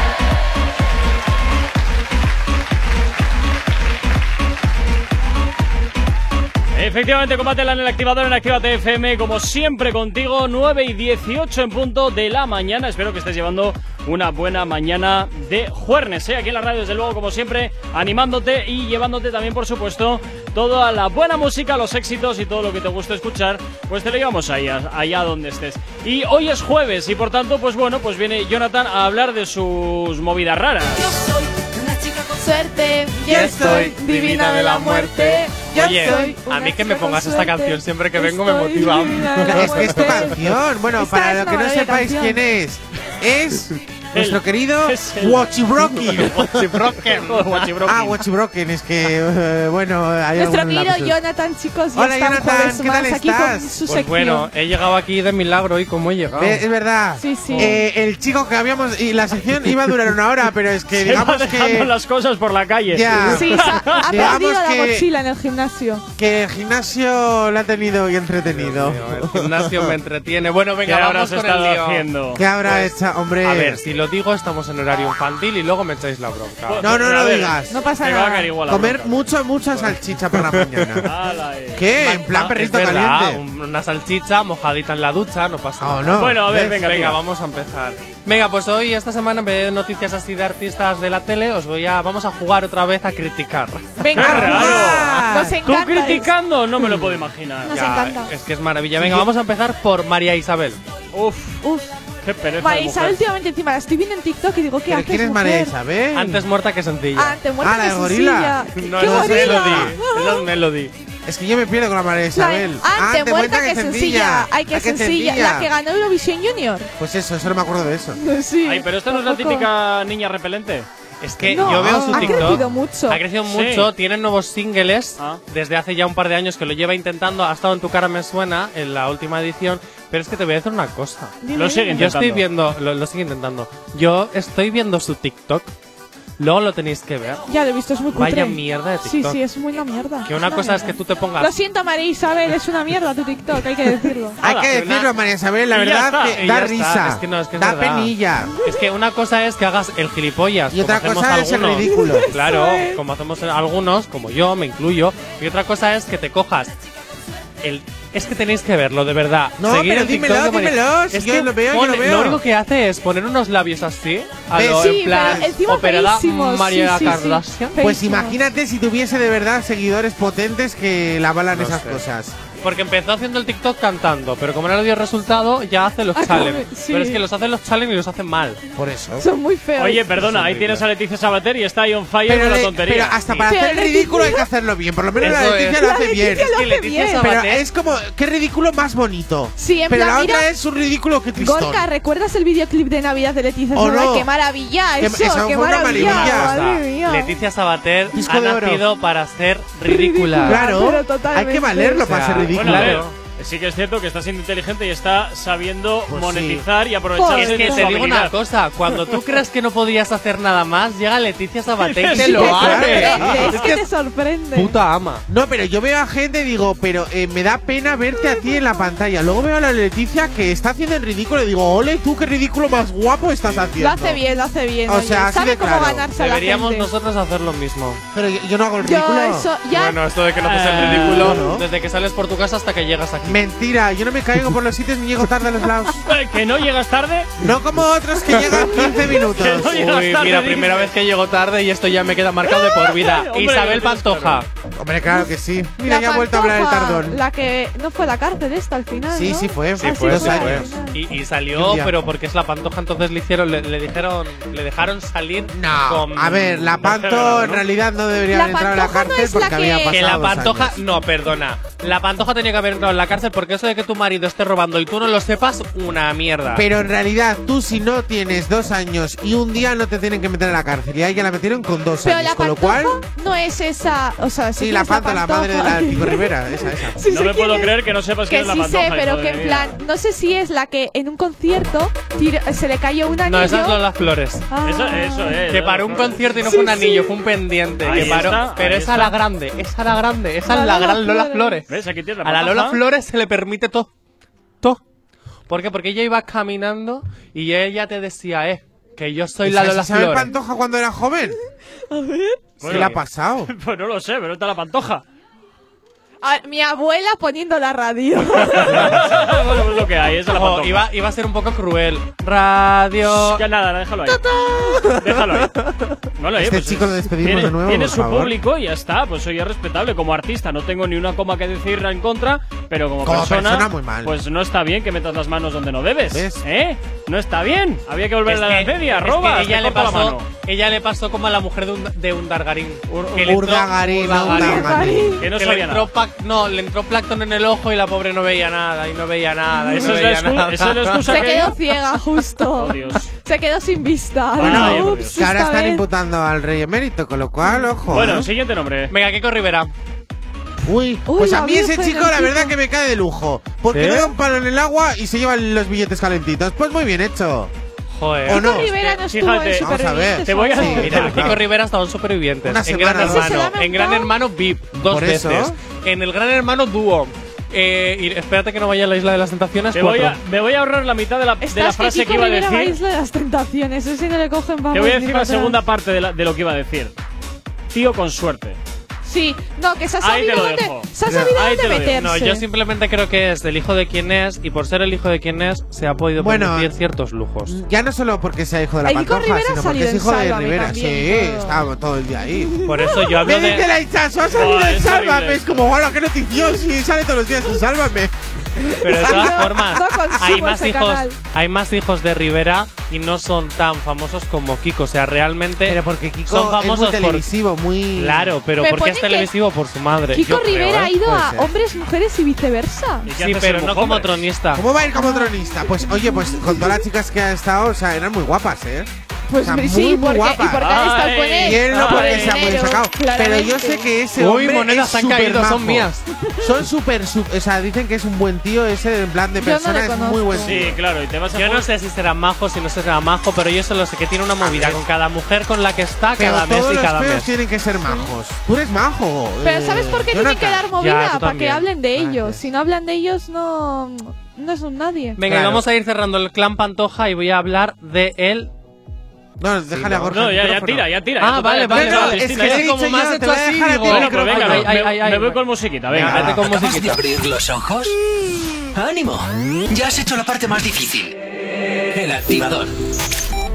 Efectivamente, combátela en el activador en Actívate FM, como siempre contigo, 9 y 18 en punto de la mañana. Espero que estés llevando una buena mañana de jueves, ¿eh? aquí en la radio, desde luego, como siempre, animándote y llevándote también, por supuesto, toda la buena música, los éxitos y todo lo que te gusta escuchar, pues te lo llevamos allá, allá donde estés. Y hoy es jueves y por tanto, pues bueno, pues viene Jonathan a hablar de sus movidas raras. Suerte, yo estoy divina de la muerte. Yo Oye, soy a mí que me pongas esta canción siempre que vengo me motiva. Es que es tu canción. Bueno, Esta para es lo que no sepáis canción. quién es, es nuestro querido Watchibroken. Watchibroken. Ah, Watchibroken, es que, eh, bueno, hay Nuestro querido lapsus. Jonathan, chicos, Hola, Jonathan, jueves ¿qué tal estás? Pues sección. bueno, he llegado aquí de milagro y cómo he llegado. Ve- Es verdad. Sí, sí. Eh, el chico que habíamos. Y la sección iba a durar una hora, pero es que digamos dejando que. las cosas por la calle. Ya. Sí, ha, perdido la mochila en el gimnasio. Que el gimnasio la ha tenido y entretenido. El gimnasio me entretiene. Bueno, venga, ¿Qué vamos habrás con estado el lío. haciendo? ¿Qué habrá hecho, hombre? A ver, si lo digo, estamos en horario infantil y luego me echáis la bronca. No, no, A no ver, digas. No pasa Me va a nada. caer igual la Comer bronca. mucho, mucha salchicha por la mañana. Ala, eh. ¿Qué? En plan Ah, perrito es verdad, caliente. un- Una salchicha mojadita en la ducha, no pasa Oh, nada. no. Bueno, a ver, ¿Ves? venga, Venga, vamos a empezar. Venga, pues hoy, esta semana, en vez de noticias así de artistas de la tele, os voy a. Vamos a jugar otra vez a criticar. Venga, ¡Qué raro! ah, nos ¿Tú encanta. criticando? No me lo puedo imaginar. Nos Ya, encanta. Es que es maravilla. Venga, vamos a empezar por María Isabel. Uf, Uf. Qué pereza. María de Isabel mujer. últimamente encima la estoy viendo en TikTok y digo, ¿qué ¿Pero haces, quién es mujer? María Isabel? Antes muerta que sencilla. Ah, te muerta Ah, la que de gorila. sencilla. no, ¿Qué no es gorila? Melody. Es Melody. Es que yo me pierdo con la María Isabel. Te te muerta que sencilla. Ay, que Ah, sencilla. La que ganó Eurovisión Junior. Pues eso, solo me acuerdo de eso. Sí. Ay, pero esta no es la Tampoco. típica niña repelente. Es que No, yo veo su ha TikTok. crecido mucho. Ha crecido Sí. mucho, tiene nuevos singles Ah. desde hace ya un par de años que lo lleva intentando. Ha estado en Tu cara me suena en la última edición. Pero es que te voy a decir una cosa. Dime, Lo sigue. Yo estoy viendo, lo, lo sigue intentando. Yo estoy viendo su TikTok. Luego lo tenéis que ver. Ya lo he visto, es muy cutre. Vaya mierda de Sí, TikTok. sí, es muy una mierda. Que una una cosa es que tú te pongas. Lo siento, María Isabel, es una mierda tu TikTok, hay que decirlo. Hay que decirlo, María Isabel, la verdad está, da risa. Es que no, es que es da verdad. penilla. Es que una cosa es que hagas el gilipollas. Y como otra cosa es el algunos. ridículo. Claro, como hacemos algunos, como yo, me incluyo. Y otra cosa es que te cojas el. Es que tenéis que verlo, de verdad. No, Seguir pero el TikTok dímelo, de dímelo, si Es yo que lo veo, yo pone- lo veo. único que hace es poner unos labios así. A ¿Ves? lo Sí, en plan. pero encima operada feísimos, María sí, sí, sí. Kardashian. Pues Feísimo. imagínate si tuviese de verdad seguidores potentes que le avalan No esas sé. cosas. Porque empezó haciendo el TikTok cantando, pero como no le dio resultado, ya hace los Ah, challenges. sí. Pero es que los hace los challenges y los hace mal. Por eso. Son muy feos. Oye, perdona, ahí tienes a Leticia Sabater y está ahí on fire Pero, con la le- tontería. pero hasta Sí. para Pero hacer Leticia- ridículo hay que hacerlo bien. Por lo menos la Eso Leticia es. lo La hace bien. Leticia lo Es que hace Leticia bien. Pero Sabater- es como, qué ridículo más bonito. Sí, en Pero plan, la otra mira- es un ridículo que tristón. Gorka, ¿recuerdas el videoclip de Navidad de Leticia ¿O Sabater? no? ¡Qué maravilla Que- eso! eso ¡Qué una maravilla! maravilla. Madre mía. Leticia Sabater Disco ha de oro. nacido para ser ridícula. Claro, pero hay que valerlo O sea, para ser ridículo. A sí que es cierto que está siendo inteligente y está sabiendo Pues monetizar y aprovecharse Es de que te digo una cosa, cuando tú crees que no podías hacer nada más, llega Leticia Sabater y te Sí, lo hace. es que te sorprende. puta ama. No, pero yo veo a gente y digo, pero eh, me da pena verte a ti en la pantalla. Luego veo a la Leticia que está haciendo el ridículo y digo, ole, tú qué ridículo más guapo estás haciendo. Lo hace bien, lo hace bien. O oye. sea, así Sabe de cómo claro. ganarse a la Deberíamos gente. nosotros hacer lo mismo. Pero yo, yo no hago el Yo ridículo. eso, ya Bueno, esto de que no haces el Eh, ridículo no. desde que sales por tu casa hasta que llegas aquí. Mentira, yo no me caigo por los sitios ni llego tarde a los lados. ¿Que no llegas tarde? No como otros que llegan 15 minutos. Que no llegas Uy, tarde, mira, dice. primera vez que llego tarde y esto ya me queda marcado de por vida. Hombre, Isabel Pantoja. Hombre, claro que sí. Mira, la ya ha vuelto a hablar el tardón. La que no fue a la cárcel esta al final. Sí, ¿no? sí fue. Sí, Ah, fue, dos sí, fue. años. Y, salió, pero porque es la pantoja, entonces le hicieron, le, le dijeron, le dejaron salir No, con. a ver, la Panto en realidad no debería haber entrado a la no cárcel la porque había pasado Que la pantoja, años. no, perdona. La pantoja tenía que haber entrado en la cárcel porque eso de que tu marido esté robando y tú no lo sepas, una mierda. Pero en realidad, tú si no tienes dos años y un día no te tienen que meter en la cárcel. Y a ella la metieron con dos Pero años. la Con lo cual, no es esa. O sea, sí, la es Panto, la madre de la. Pico Rivera. Esa, esa. Sí no me puedo es. creer que no sepas quién Que es la sí sé, pero que en plan, no sé si es la que en un concierto tira- se le cayó un anillo. no, esa es Lola Flores. Ah. Eso, eso es. Que paró un concierto y no Sí, fue un anillo, sí. fue un pendiente. Ahí que paró, está, pero ahí esa está. la grande, esa la grande, esa La es la Lola gran Lola Flores. ¿Ves? Aquí tienes la A la Lola. Flores se le permite todo. Todo. ¿Por qué? Porque ella iba caminando y ella te decía, eh, que yo soy la ¿Esa es Lola Isabel Flores. Pantoja cuando era joven? A ver. ¿Qué le ha pasado? Pues no lo sé, pero está la pantoja. A- mi abuela poniendo la radio. bueno, pues lo que hay, esa es la pantoja. iba, iba a ser un poco cruel. Radio. Ya nada, déjalo ahí. Déjalo ahí. Bueno, oye, Este pues chico lo despedimos tiene, de nuevo, Tiene por su favor. público y ya está. Pues es respetable. Como artista no tengo ni una coma que decir en contra, pero como, Como persona, muy mal. pues no está bien que metas las manos donde no debes. ¿Ves? ¿Eh? No está bien. Había que volver Es a la que- Media. Roba, ella, le corto la pasó, mano. ella le pasó como a la mujer de un, de un Dargarín. Urdagarín, no Urdagarín. Urdagarín. Que no sabía nada. no, le entró plancton en el ojo y la pobre no veía nada, y no veía nada, y Eso no es la nada. esa es la excusa Se que- quedó ciega, justo. Oh, Dios. Se quedó sin vista. Bueno, ups, Que ahora están vez. imputando al rey emérito, con lo cual, ojo. Bueno, ¿eh? siguiente nombre. Venga, Kiko Rivera. Uy, Uy, pues a mí ese chico la verdad que me cae de lujo. Porque ¿Sí? le da un palo en el agua y se llevan los billetes calentitos. Pues muy bien hecho. Joder. ¿O Kiko no? Rivera no estuvo Fíjate, en vamos a ver. Supervivientes. Te voy a-. Sí, Mira, claro. Kiko Rivera estaba en Supervivientes. Una en semana Gran más. ¿Ese se Hermano. la ha En Gran? Hermano VIP, dos Por eso. veces. En el Gran Hermano Dúo. Eh, y espérate que no vaya a la Isla de las Tentaciones. Me voy, a, me voy a ahorrar la mitad de la, de la frase que que iba a Rivera va a decir. Isla de las Tentaciones. Ese no le cogen Te voy a decir la segunda parte de, la- de lo que iba a decir. Tío con suerte. Sí, no, que se ha Ahí te sabido lo dónde, dejo. se ha sabido Ahí te dónde lo dejo. meterse. No, yo simplemente creo que es del hijo de quien es y por ser el hijo de quien es se ha podido Bueno, permitir ciertos lujos. Ya no solo porque sea hijo de la El Kiko pantoja, Rivera sino porque salió es en hijo de Sálvame Rivera. también, Sí, todo. estaba todo el día ahí. Por eso yo hablo Me dice de. la hinchazo, ha salido Buah, en es Sálvame. Es como, hola, qué noticioso. Y sale todos los días en Sálvame. Pero de todas No, formas, no hay más hijos, canal. hay más hijos de Rivera y no son tan famosos como Kiko. O sea, realmente Pero porque Kiko son es famosos muy por televisivo, muy. Claro, pero Me porque es televisivo por su madre. Kiko yo creo, Rivera ¿eh? ha ido a hombres, mujeres y viceversa. ¿Y qué Sí, pero no como tronista. ¿Cómo va a ir como tronista? Pues oye, pues con todas las chicas que ha estado, o sea, eran muy guapas, ¿eh? Pues O sea, sí, muy, muy porque, y guapa. porque han estado con él. Y él no porque sea muy dinero, sacado. Pero yo sé que ese Uy, hombre monedas es han caído, supermajo. son mías. Son súper, su- o sea, dicen que es un buen tío, ese en plan de Yo no persona es muy buen tío. Sí, claro, y te vas a Yo no sé si será majo, si no será majo, pero yo solo sé que tiene una movida con cada mujer con la que está Pero cada mes todos y los cada feos mes. tienen que ser majos. Tú eres majo. Pero eh, ¿sabes por qué tienen que dar movida? Tú Para que también. hablen de ellos. Si no hablan de ellos, no, no son nadie. Venga, y Claro. vamos a ir cerrando el clan Pantoja y voy a hablar de él. No, déjale a no. Borja. No, ya, ya tira, ya tira. Ah, vale, vale, ya, no, vale. es que como te hecho así, digo, Bueno, pero venga, Ay, me, ay, me- ay, ay, me voy ay. con musiquita, venga. Vete con ¿Acabas de musiquita. abrir los ojos? ¡Ánimo! Ya has hecho la parte más difícil. El activador.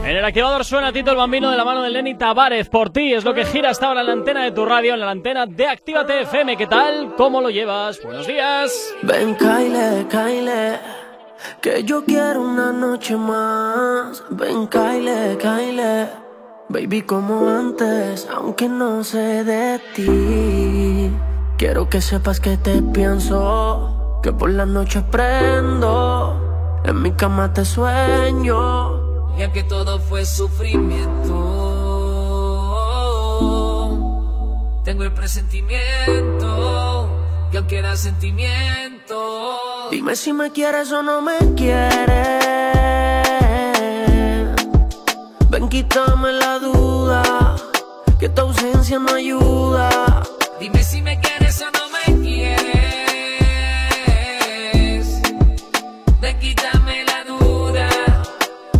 En el activador suena Tito el Bambino de la mano de Lenny Tavares. Por ti es lo que gira hasta ahora en la antena de tu radio, en la antena de Actívate FM. ¿Qué tal? ¿Cómo lo llevas? Buenos días. Ven, Kyle, Kyle, que yo quiero una noche más. Ven, Kyle, Kyle, baby, como antes, aunque no sé de ti. Quiero que sepas que te pienso, que por las noches prendo, en mi cama te sueño. Y aunque todo fue sufrimiento, tengo el presentimiento que aún queda sentimiento. Dime si me quieres o no me quieres. Ven, quítame la duda, que tu ausencia no ayuda. Dime si me quieres o no me quieres. Ven, quítame la duda,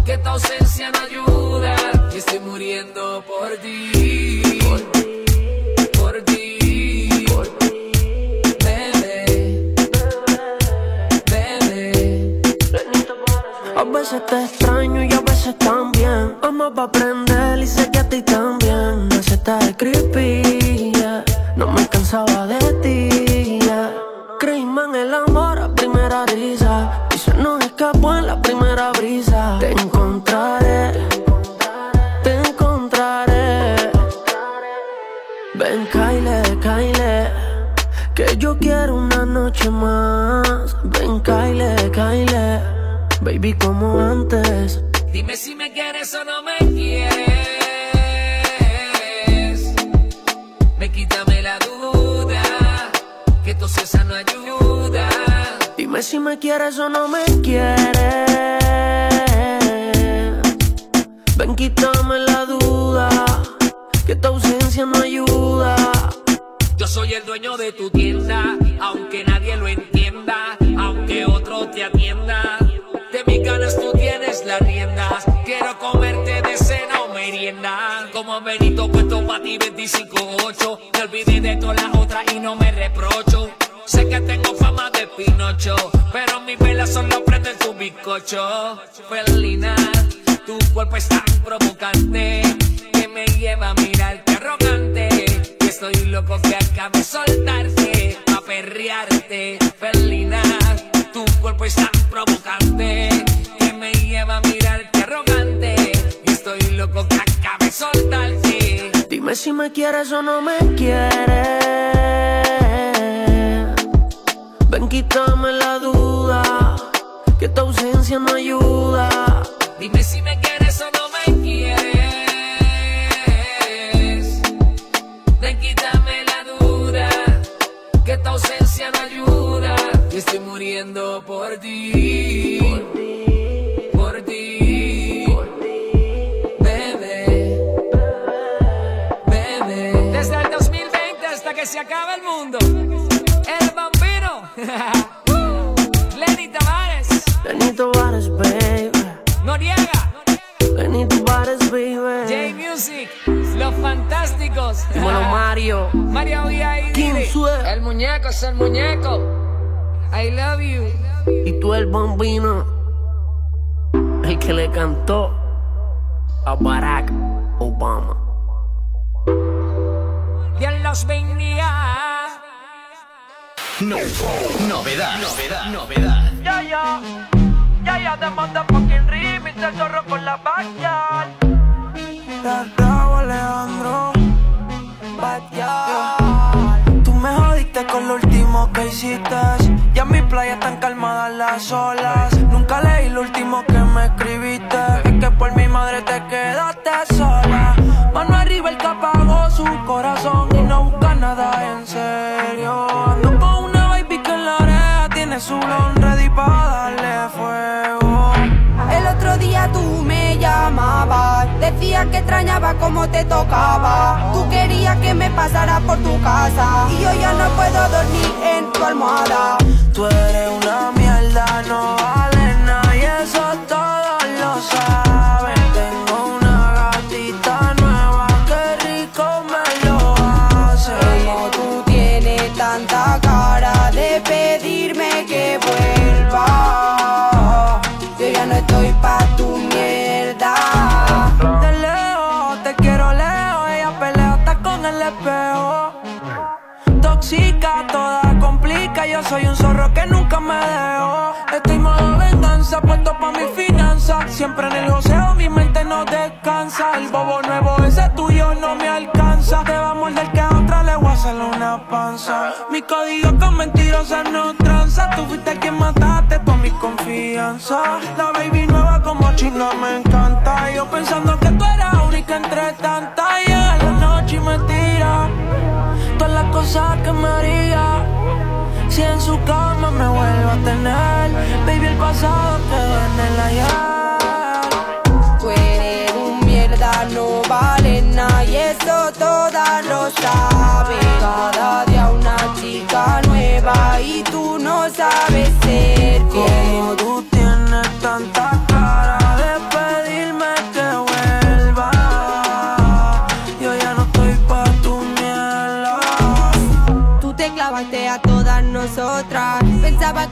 que tu ausencia no ayuda. Y estoy muriendo por ti. Veces te extraño y a veces también. Vamos pa' aprender y sé que a ti también. Me está creepy, yeah. No me cansaba de ti, yeah. En el amor a primera risa. Y se nos escapó en la primera brisa. Te encontraré, te encontraré. Ven, Kyle, Kyle. Que yo quiero una noche más. Ven, Kyle, Kyle. Baby, como antes. Dime si me quieres o no me quieres. Me quítame la duda, que tu cesa no ayuda. Dime si me quieres o no me quieres. Ven, quítame la duda, que tu ausencia no ayuda. Yo soy el dueño de tu tienda, aunque nadie lo entienda, aunque otro te atienda. Mis ganas tú tienes las riendas, quiero comerte de cena o merienda. Como Benito puesto pa' ti 25-8, me olvidé de todas las otras y no me reprocho. Sé que tengo fama de Pinocho, pero mis velas solo prenden su bizcocho. Felina, tu cuerpo es tan provocante que me lleva a mirarte arrogante. Y estoy loco que acabe soltarte, a perrearte. Felina, tu cuerpo es tan provocante que me lleva a mirarte arrogante. Y estoy loco que acabe soltarte. Dime si me quieres o no me quieres. Ven, quítame la duda, que tu ausencia no ayuda. Dime si me quieres o no me quieres. Ven, quítame la duda, que tu ausencia no ayuda. Estoy muriendo por ti. Por ti. Bebé. Bebé. Desde el 2020 hasta que se acabe el mundo. El bambino. Lenny Tavares. Lenny Tavares, baby. Noriega. Lenny Tavares, baby. J Music. Los fantásticos. Dímelo, Mario. Mario y ahí. ¿Quién fue? El muñeco es el muñeco. I love you. Y tú el bambino, el que le cantó a Barack Obama. En los venía. No, novedad, novedad, novedad. Ya, ya, ya, ya, de motherfucking remix, el zorro con la backyard. Raúl Alejandro, backyard. Hiciste. Ya en mi playa están calmadas las olas. Nunca leí lo último que me escribiste. Es que por mi madre te quedaste sola. Mano arriba el que apagó su corazón y no busca nada en serio. Ando con una baby que en la oreja tiene su blon ready para darle decías que extrañaba cómo te tocaba. Tú querías que me pasara por tu casa y yo ya no puedo dormir en tu almohada. Tú eres una mierda, no vale Tóxica, toda complica, yo soy un zorro que nunca me dejo. Estoy modo venganza, puesto pa' mi finanza. Siempre en el joseo, mi mente no descansa. El bobo nuevo, ese tuyo no me alcanza. Te va a que a otra le voy a hacer una panza. Mi código con mentirosas no tranza. Tú fuiste quien mataste toda mi confianza. La baby nueva como chinga me encanta. Yo pensando que tú eras única entre tantas. Todas las cosas que me haría. Si en su cama me vuelvo a tener, baby, el pasado quedó en el ayer. Tú eres un mierda, no vale nada y eso todas lo saben. Cada día una chica nueva y tú no sabes ser Como fiel. tú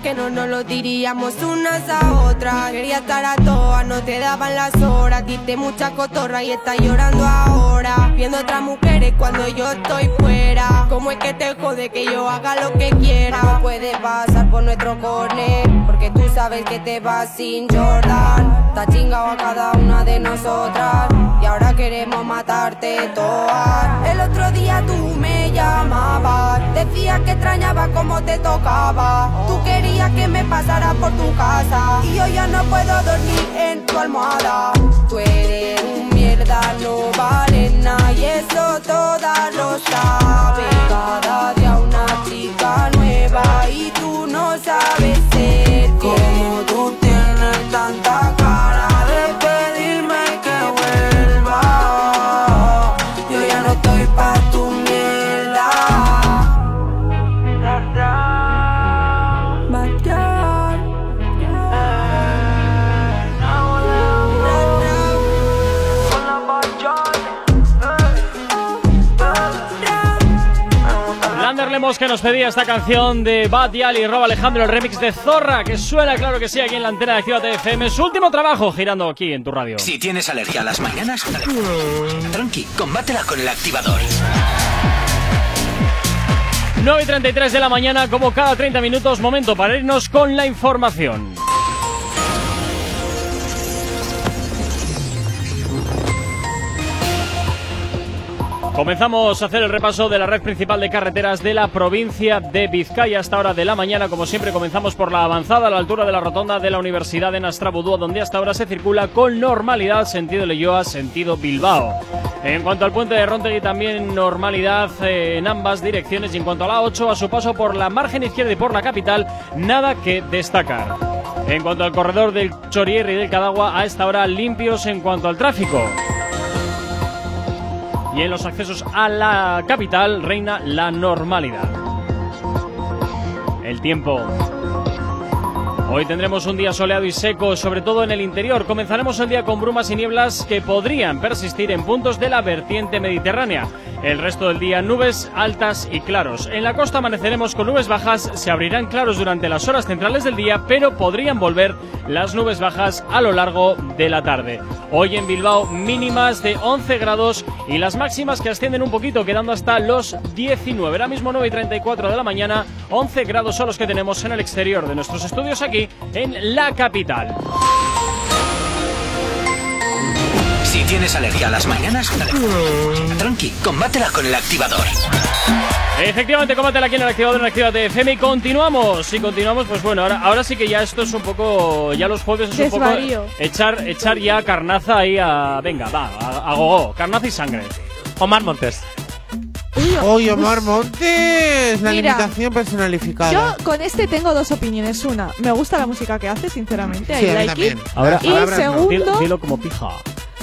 Que no nos lo diríamos unas a otras. Quería estar a todas, no te daban las horas. Diste mucha cotorra y estás llorando ahora. Viendo otras mujeres cuando yo estoy fuera. ¿Cómo es que te jode que yo haga lo que quiera? No puedes pasar por nuestro corner. Porque sabes que te vas sin Jordan. Está chingado a cada una de nosotras. Y ahora queremos matarte todas. El otro día tú me llamabas. Decías que extrañaba cómo te tocaba. Tú querías que me pasara por tu casa. Y yo ya no puedo dormir en tu almohada. Tú eres un mierda, no vale nada. Y eso todas lo saben. Carlos que nos pedía esta canción de Bad Yali y Rob Alejandro, el remix de Zorra, que suena, claro que sí, aquí en la antena de Actívate FM. Su último trabajo girando aquí en tu radio. Si tienes alergia a las mañanas, tranqui, combátela con el activador. 9 y 33 de la mañana, como cada 30 minutos, momento para irnos con la información. Comenzamos a hacer el repaso de la red principal de carreteras de la provincia de Vizcaya. Hasta hora de la mañana, como siempre, comenzamos por la avanzada a la altura de la rotonda de la Universidad de Nastrabudúa, donde hasta ahora se circula con normalidad sentido Leyoa, sentido Bilbao. En cuanto al puente de Rontegui, también normalidad eh, en ambas direcciones. Y en cuanto a la 8, a su paso por la margen izquierda y por la capital, nada que destacar. En cuanto al corredor del Chorierri y del Cadagua, a esta hora limpios en cuanto al tráfico. Y en los accesos a la capital reina la normalidad. El tiempo. Hoy tendremos un día soleado y seco, sobre todo en el interior. Comenzaremos el día con brumas y nieblas que podrían persistir en puntos de la vertiente mediterránea. El resto del día nubes altas y claros. En la costa amaneceremos con nubes bajas, se abrirán claros durante las horas centrales del día, pero podrían volver las nubes bajas a lo largo de la tarde. Hoy en Bilbao mínimas de 11 grados y las máximas que ascienden un poquito, quedando hasta los 19. Ahora mismo 9 y 34 de la mañana, 11 grados son los que tenemos en el exterior de nuestros estudios aquí en la capital. Si tienes alergia a las mañanas, tranqui, combátela con el activador. Efectivamente, combátela aquí en el activador en Actívate FM y continuamos. Y continuamos, pues bueno, ahora, ahora sí que ya esto es un poco, ya los jueves es un Desvarío. poco echar, echar ya carnaza ahí a, venga, va, a, a gogo, carnaza y sangre. Omar Montes. Oye, Omar Montes, la Mira, limitación personalificada. Yo con este tengo dos opiniones. Una, me gusta la música que hace, sinceramente. Sí, I a mí like it. Ahora, y ahora, segundo, dilo, dilo como pija.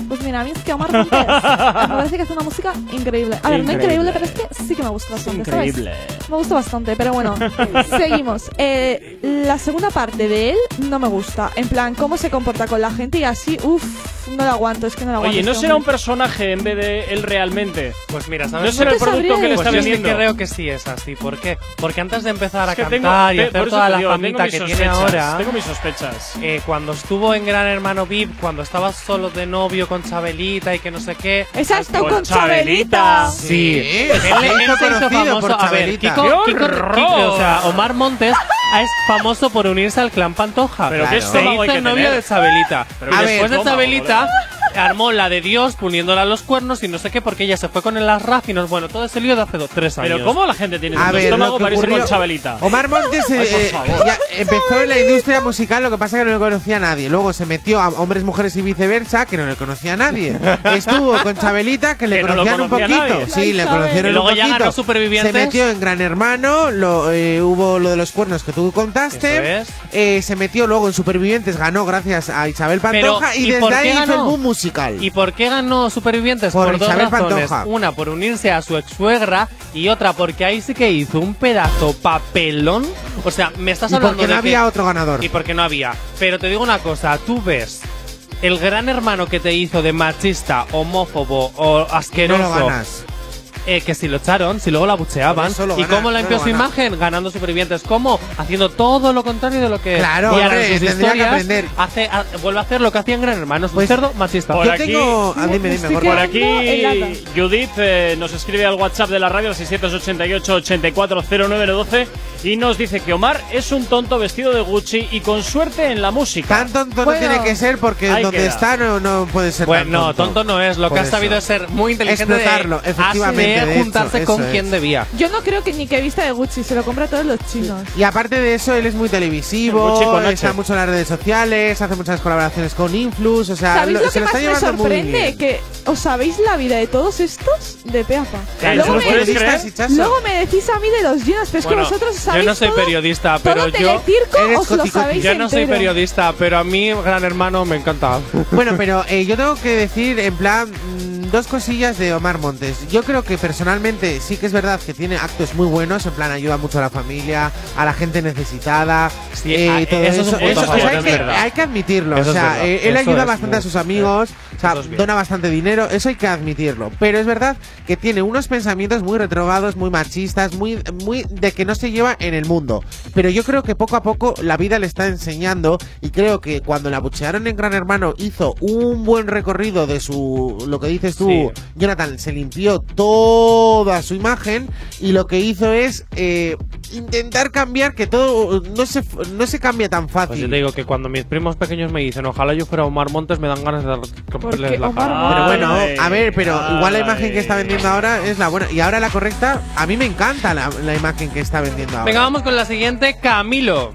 Pues mira, a mí es que Omar Montes me parece que hace una música increíble. A ver, no Increíble. increíble, pero es que sí que me gusta bastante. ¿sabes? Increíble. Me gusta bastante, pero bueno, seguimos. Eh, la segunda parte de él no me gusta. En plan, cómo se comporta con la gente y así, uff, no lo aguanto, es que no lo aguanto. Oye, ¿no este será un personaje en vez de él realmente? Pues mira, ¿No será el producto que le Pues está vendiendo? creo que sí es así. ¿Por qué? Porque antes de empezar a Es que cantar tengo- y hacer eso toda la digo, famita que tiene sospechas, ahora, Tengo mis sospechas. eh, cuando estuvo en Gran Hermano VIP, cuando estaba solo de novio con Chabelita y que no sé qué. Exacto, Con con Chabelita. Chabelita. Sí, Él, se él se hizo conocido famoso. por A ver. Kiko, ¡Qué Kiko- horror! Kiko- o sea, Omar Montes es famoso por unirse al clan Pantoja. Pero qué Claro. se hizo hay que el novio de Chabelita. Pero qué después de estómago, Chabelita armó la de Dios poniéndola a los cuernos y no sé qué porque ella se fue con el Arraf y nos bueno, todo ese lío de hace dos, tres años. Pero ¿cómo la gente tiene A ver, estómago lo que para irse con Chabelita? Omar Montes eh, eh, ya empezó en la industria musical, lo que pasa es que no le conocía a nadie. Luego se metió a hombres, mujeres y viceversa, que no le conocía a nadie. Estuvo con Chabelita, que le Que no conocían un conocía poquito. nadie. Sí, le conocieron Y luego un ya poquito. ganó Supervivientes. Se metió en Gran Hermano, lo, eh, hubo lo de los cuernos que tú contaste. Eso Eh, se metió luego en Supervivientes, ganó gracias a Isabel Pero, Pantoja y, ¿y por desde ahí hizo el ganó? boom musical. ¿Y por qué ganó Supervivientes? Por Por, dos Isabel razones. Pantoja. Una, por unirse a su ex suegra y otra, porque ahí sí que hizo un pedazo papelón. O sea, me estás Y hablando porque no había otro ganador. Y porque no había. Pero te digo una cosa, tú ves el gran hermano que te hizo de machista, homófobo o no asqueroso. lo ganas. Eh, que si lo echaron, si luego la bucheaban. ¿Y gana, cómo limpió su imagen? Ganando supervivientes. ¿Cómo? Haciendo todo lo contrario de lo que. Claro, y ahora hombre, en sus que historias aprender. Hace, ha- vuelve a hacer lo que hacía en Gran Hermano. Es un Pues, cerdo machista. por Yo aquí- tengo. ah, dime, dime. Por aquí. Judith eh, nos escribe al WhatsApp de la radio al 688-840912 y nos dice que Omar es un tonto vestido de Gucci y con suerte en la música. Tan tonto Bueno, no tiene que ser porque donde queda. está no, no puede ser Bueno, tan no, tonto. tonto no es. Lo Por que ha sabido es ser muy inteligente. Explotarlo, de, efectivamente, de hecho, juntarse eso con es. quien debía. Yo no creo que ni que vista de Gucci, se lo compra a todos los chinos. Y aparte de eso, él es muy televisivo, está mucho en las redes sociales, hace muchas colaboraciones con Influx, o sea, ¿Sabéis lo- lo se que lo más está me llevando muy sorprende? bien. Que os sabéis la vida de todos estos de peapa. Eh, luego, ¿se lo me, chaso. luego me decís a mí de los llenos, pero es Bueno, que vosotros yo sabéis no soy todo, periodista, todo pero yo. Telecirco Eres os lo sabéis Yo no soy entero. periodista, pero a mí, Gran Hermano, me encanta. Bueno, pero eh, yo tengo que decir, en plan, dos cosillas de Omar Montes. Yo creo que personalmente sí que es verdad que tiene actos muy buenos, en plan ayuda mucho a la familia, a la gente necesitada, Sí, eh, ah, todo eso eso. favor, hay, es que, hay que admitirlo. Eso o sea, eh, él ayuda bastante a sus amigos, o sea, dona bastante dinero, eso hay que admitirlo. Pero es verdad que tiene unos pensamientos muy retrogados, muy machistas, muy, muy de que no se lleva en el mundo. Pero yo creo que poco a poco la vida le está enseñando y creo que cuando la buchearon en Gran Hermano hizo un buen recorrido de su, lo que dices Sí. Jonathan, se limpió toda su imagen y lo que hizo es eh, intentar cambiar que todo no se, no se cambia tan Pues yo fácil. te digo que cuando mis primos pequeños me dicen ojalá yo fuera Omar Montes me dan ganas de romperles la cara. Pero bueno, Ay, a ver, pero igual la imagen ay. que está vendiendo ahora es la buena. Y ahora la correcta, a mí me encanta la, la imagen que está vendiendo ahora. Venga, vamos con la siguiente, Camilo.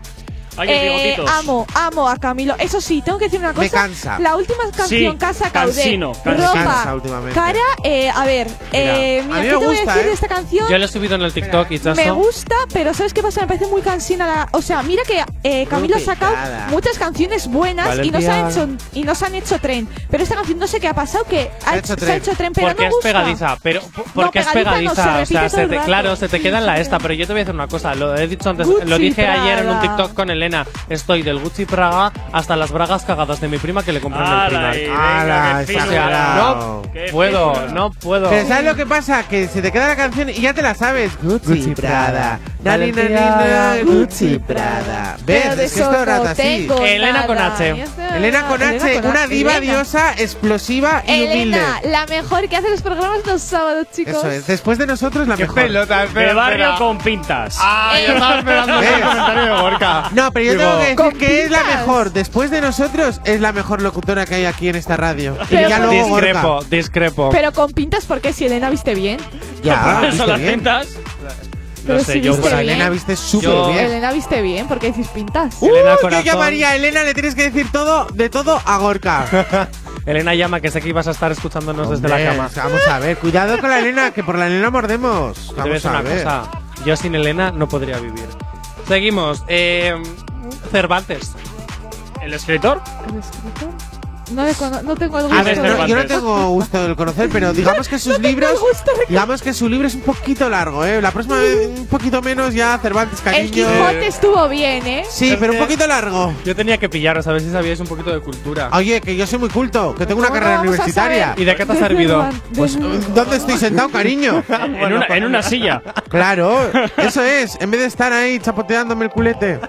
Ay, Eh, amo, amo a Camilo. Eso sí, tengo que decir una cosa. Me cansa. La última canción Sí, que ha sacado de cansino, cansino. ropa, Cansa últimamente. cara, eh, a ver, eh, mira, a mí ¿qué me te voy a decir ¿eh? de esta canción? Yo lo he subido en el TikTok y Me chazo. gusta, pero ¿sabes qué pasa? Me parece muy cansina la... O sea, mira que eh, Camilo ha sacado muchas canciones buenas y no, se han hecho, y no se han hecho tren. Pero esta canción no sé qué ha pasado, que ha hecho hecho, se tren. ha hecho tren, pero porque no es gusta. pegadiza, pero porque es pegadiza no, se o sea, se el te, claro, se te queda en la esta, pero yo te voy a decir una cosa, lo he dicho antes, lo dije ayer en un. TikTok con Elena, estoy del Gucci Praga hasta las bragas cagadas de mi prima que le compré en el venga, Ala, qué O sea, no Qué puedo, no puedo. Pero ¿sabes lo que pasa? Que se te queda la canción y ya te la sabes. Gucci, Gucci Prada. Prada. Nani, nani, na, Gucci Prada. ¿Ves? De Es que esto no así. Elena con. H. Elena con H, Elena con una H. diva Elena. diosa, explosiva y humilde. Elena, la mejor que hace los programas los sábados, chicos. Eso es. Después de nosotros, la Qué mejor. pelota, De espera, barrio espera. con pintas. Ah, yo estaba esperando ¿Ves? el comentario de Gorka. No, pero yo Digo, tengo que decir ¿Con que es la mejor. Después de nosotros, es la mejor locutora que hay aquí en esta radio. Y Pero ya con- luego Discrepo, Gorka. discrepo. Pero con pintas, porque si Elena viste bien. Ya, ¿viste las bien? pintas. no pero sé, si yo viste por Pues. Elena viste súper bien. Elena viste bien, porque decís pintas. Uh, Elena yo llamaría a Elena, le tienes que decir todo, de todo a Gorka. Elena llama, que sé que ibas a estar escuchándonos desde la cama. Vamos a ver, cuidado con la Elena, que por la Elena mordemos. Vamos a una ver. cosa. Yo sin Elena no podría vivir. Seguimos. Eh, Cervantes. ¿El escritor? ¿El escritor? No, no tengo el A gusto. ver, no- yo no tengo gusto del conocer, pero digamos que sus No tengo libros, el gusto de- digamos que su libro es un poquito largo, ¿eh? La próxima vez un poquito menos ya Cervantes, El cariño. Quijote estuvo bien, ¿eh? Sí, pero un poquito largo. Yo tenía que pillaros a ver si sabíais un poquito de cultura. Oye, que yo soy muy culto, que tengo una ¿Cómo carrera universitaria. ¿Y de qué te ha De servido? De- Pues, ¿dónde estoy sentado, cariño? en, una, en una silla. Claro, eso es, en vez de estar ahí chapoteándome el culete.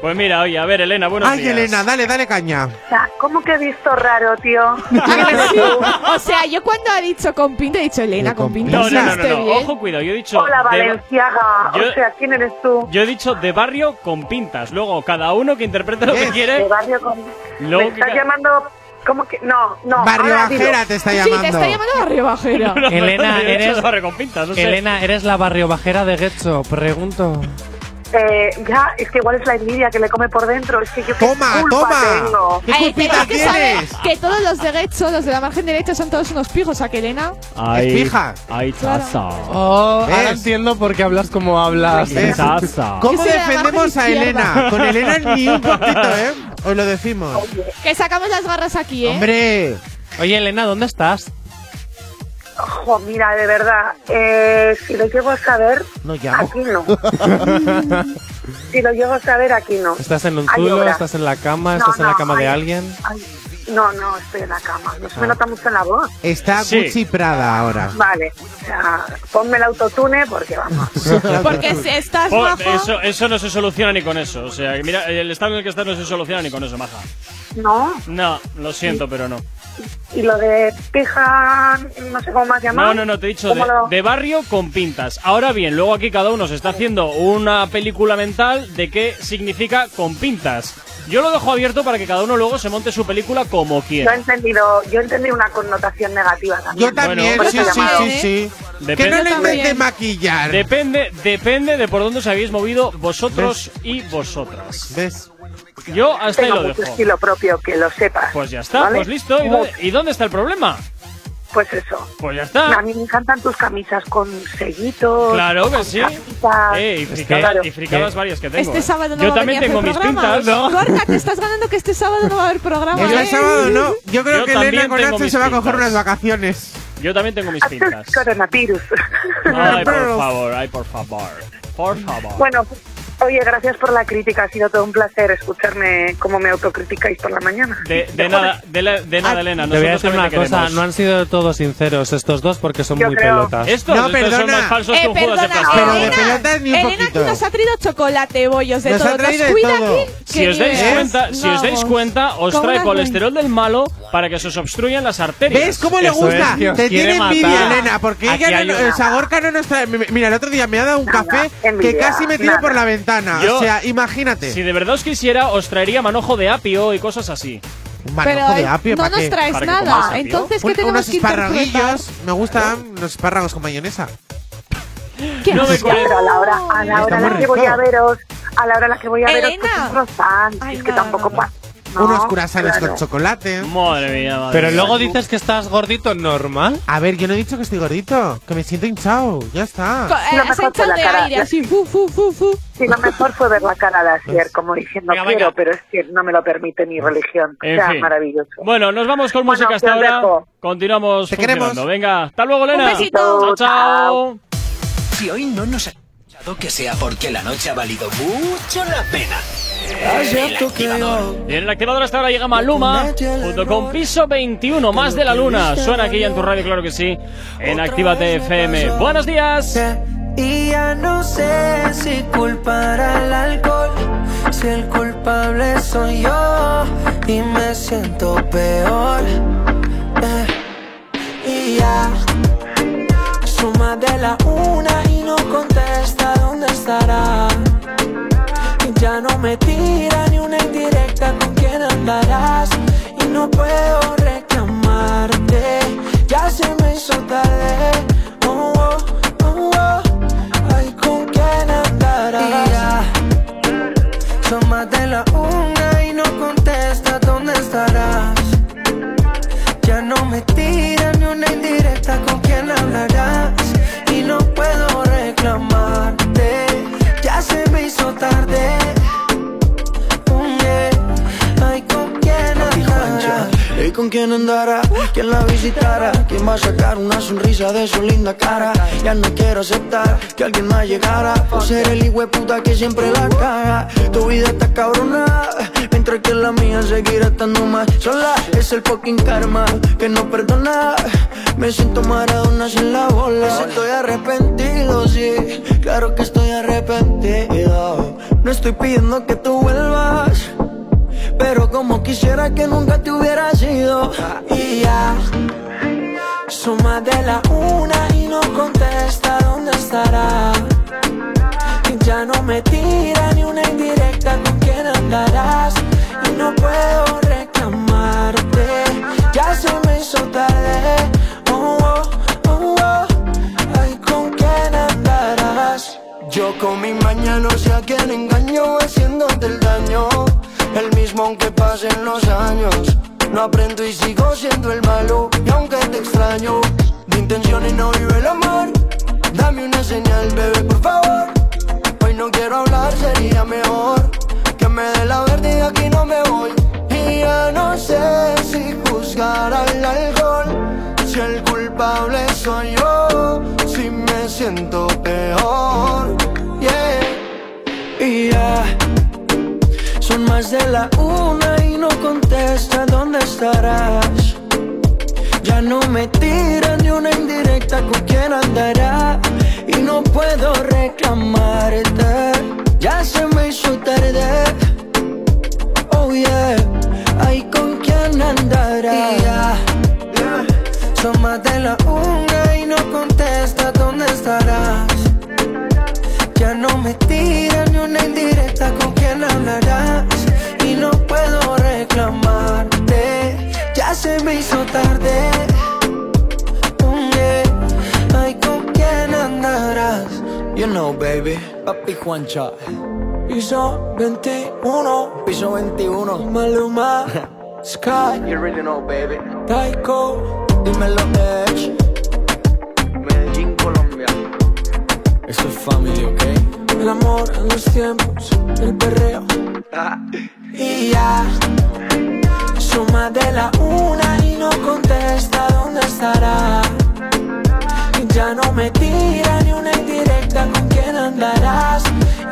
Pues mira, oye, a ver, Elena, buenos Ay, días. Elena, dale, dale caña. O sea, ¿cómo que he visto raro, tío? o sea, yo cuando ha dicho con pinta he dicho Elena pinta. No, no, no, no, ¿viste no? Ojo, cuidado. Yo he dicho. Hola, de- Valenciaga. Yo- O sea, ¿quién eres tú? Yo he dicho de barrio con pintas. Luego, cada uno que interprete lo que Yes. De quiere. barrio con... Luego ¿Me que estás ca- llamando...? ¿Cómo que...? No, no. Barrio. Bajera te está Sí, llamando. te está llamando Barrio Bajera. Elena, eres- de barrio con pintas, no sé. Elena, ¿eres la barrio bajera de Getxo? Pregunto. Eh, ya, es que igual es la envidia que le come por dentro. Es que yo qué Toma, culpa toma. tengo. ¿Qué Ay, culpita que tienes? que todos los de Getxo, los de la margen derecha, son todos unos pijos. ¿A que Elena? Ay, Es. Ay, chaza. Oh, ¿Ves? ahora entiendo por qué hablas como hablas. ¿Ves? ¿Cómo de defendemos a Elena? Con Elena ni un poquito, ¿eh? Os lo decimos. Que sacamos las garras aquí, ¿eh? Hombre, Oye, Elena, ¿dónde estás? Ojo, mira, de verdad, eh, si lo llego a saber, no llamo. aquí no. si lo llego a saber, aquí no. ¿Estás en un obras. ¿Estás en la cama? No, ¿Estás en la cama de alguien? Ay, no, no, estoy en la cama. No se me Ah. nota mucho en la voz. Está Sí. Gucci Prada ahora. Vale, o sea, ponme el autotune porque vamos. Porque si estás Oh, majo. eso, eso no se soluciona ni con eso. O sea, que mira, el estado en el que estás no se soluciona ni con eso, maja. No, No, lo siento, pero no. Y lo de pija, no sé cómo más llamar. No, no, no, te he dicho de, ¿Cómo lo- de barrio con pintas. Ahora bien, luego aquí cada uno se está haciendo una película mental de qué significa con pintas. Yo lo dejo abierto para que cada uno luego se monte su película como Yo he quiera. entendido, yo he entendido una connotación negativa también. Yo también, Bueno, sí, sí, sí, sí. Que Depende- no lo intente maquillar. Depende, depende de por dónde os habéis movido vosotros y vosotras. ¿Ves? Yo hasta ahí Tengo lo mucho dejo. estilo propio, que lo sepas. Pues ya está, ¿vale? pues listo. ¿Y dónde, y dónde está el problema? Pues eso. Pues ya está. A mí me encantan tus camisas con sellitos. Claro que con sí. Eh, y, frica- Claro. y fricadas ¿Qué? varias que tengo. Este eh. sábado no Yo va también tengo mis pintas, ¿no? Gorka, te estás ganando que este sábado no va a haber programa. Pues ¿eh? el sábado no. Yo creo Yo que Elena mis se va a coger pintas. unas vacaciones. Yo también tengo mis es coronavirus. Ay, por favor, ay, por favor. Por favor. Bueno, oye, gracias por la crítica. Ha sido todo un placer escucharme cómo me autocriticáis por la mañana. De, de nada, de, la- de nada, Elena. Te voy a decir una cosa, queremos. no han sido todos sinceros estos dos porque son Yo muy creo. pelotas. Estos, No, estos son perdona. más falsos Eh, que un Judas de. Pero de Elena, pelotas ni un Elena aquí poquito. nos ha traído chocolate, bollos de Nos todo. Nos traído cuida todo. aquí. Si os dais cuenta, si os dais cuenta, os ¿Cómo trae colesterol del malo para que se os obstruyan las arterias. ¿Ves cómo le gusta? es Te tiene envidia. Elena, porque ella no, Sagorca no nos trae. mi- Mira, el otro día me ha dado un café que casi me tiro por la ventana. Yo- o sea, imagínate. Si de verdad os quisiera, os traería manojo de apio y cosas así. Un Pero manojo de eh, apio, no ¿para nos traes ¿Para que nada. apio? Entonces, ¿qué Un- tenemos unos que esparraguillos. Me gustan los espárragos con mayonesa. ¿Qué No me. Pero a la hora, a la hora muy la que voy a veros, a la hora en la que voy a veros, pues un croissant. Ay, es que tampoco nada. No, unos curasanes claro. con chocolate. Madre mía, madre Pero mía. luego dices que estás gordito normal. A ver, yo no he dicho que estoy gordito, que me siento hinchado. Ya está. eh, Lo has mejor fue la de cara. aire así, fu, fu, fu, fu. Sí, lo mejor fue ver la cara de Asier, como diciendo Venga, quiero, venga. pero es que no me lo permite mi religión. O sea, fin. maravilloso. Bueno, nos vamos con Bueno, música hasta ahora. dejo. Continuamos Te queremos. Venga, hasta luego, Elena. Un besito. Chao, chao. Si hoy no nos que sea porque la noche ha valido mucho la pena. El activador. Y en el activador hasta ahora llega Maluma junto con Piso 21, más de la luna. Suena aquí en tu radio, claro que sí, en Actívate FM. Buenos días. Y ya no sé si culpar al alcohol, si el culpable soy yo y me siento peor. Eh, Y ya suma de la una y no contesta ya no me tira ni una indirecta con quién andarás. Y no puedo reclamarte, ya se me hizo tarde. Oh, oh, oh, oh. Ay, con quién andarás. Ya son más de la una y no contesta dónde estarás. Ya no me tira ni una indirecta con quién hablarás. Hizo tarde. Mm, yeah. Ay, con quién andarás. ¿Y con quién andará? ¿Quién la visitará? ¿Quién va a sacar una sonrisa de su linda cara? Ya no quiero aceptar que alguien más llegara Por ser el puta que siempre la caga Tu vida está cabrona Mientras que la mía seguirá estando más sola Es el fucking karma que no perdona Me siento maradona sin la bola Estoy arrepentido, sí Claro que estoy arrepentido No estoy pidiendo que tú vuelvas pero como quisiera que nunca te hubiera sido Y ya suma de la una y no contesta dónde estará. Y ya no me tira ni una indirecta con quién andarás. Y no puedo reclamarte, ya se me hizo tarde. Yo con mi maña no sé a quién engaño haciéndote el daño. El mismo aunque pasen los años. No aprendo y sigo siendo el malo Y aunque te extraño. De intenciones no vive el amor. Dame una señal, bebé, por favor. Hoy no quiero hablar, sería mejor Que me dé la verde y aquí no me voy. Y ya no sé si juzgar al alcohol Si el culpable soy yo Si me siento peor Yeah Y ya son más de la una y no contesta dónde estarás. Ya no me tira ni una indirecta con quién andará. Y no puedo reclamarte, ya se me hizo tarde. Oh yeah, ay con quién andará. Y ya, son más de la una Ya no me tira ni una indirecta con quién hablarás Y no puedo reclamarte Ya se me hizo tarde Mm, yeah. Ay, ¿con quién andarás? You know, baby, papi Juancha. Piso 21 Piso 21. Maluma Sky You really know, baby. Taiko Dímelo, Edge. Medellín, Colombia. Eso es family, ¿ok? El amor en los tiempos, el perreo. Y ya, son más de la una y no contesta dónde estará. Ya no me tira ni una indirecta con quién andarás.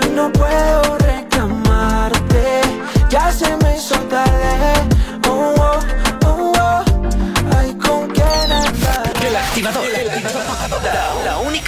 Y no puedo reclamarte, ya se me hizo tarde. Oh, oh, oh, oh. ay, con quién andarás. El activador, activador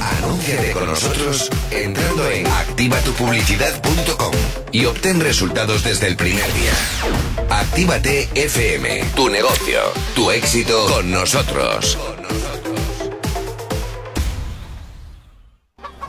Anúnciate con nosotros entrando en activatupublicidad.com y obtén resultados desde el primer día. Actívate FM, tu negocio, tu éxito con nosotros.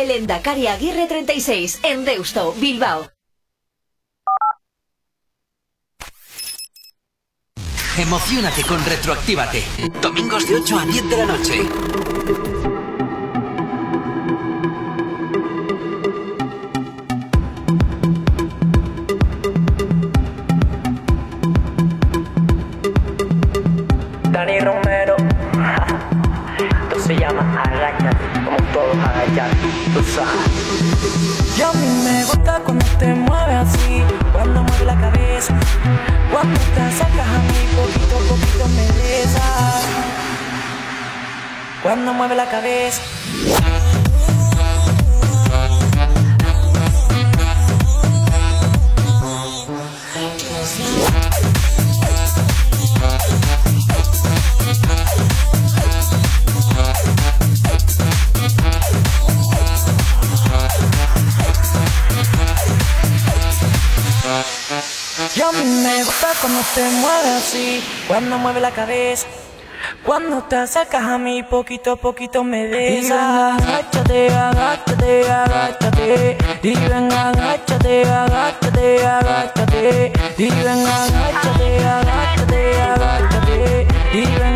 calle Lendakari Aguirre 36, en Deusto, Bilbao. Emocionate con Retroactívate. Domingos de 8 a 10 de la noche. Tú sabes. Y a mí me gusta cuando te mueves así, cuando mueves la cabeza, cuando te acercas a mí, poquito poquito me besas. Cuando mueve la cabeza. Me gusta cuando te mueves así, cuando mueve la cabeza, Cuando te acercas a mí, poquito a poquito me besas. Agáchate, agáchate, agáchate. Y ven, agáchate, agáchate, agáchate. Y ven, agáchate, agáchate, agáchate. Y ven,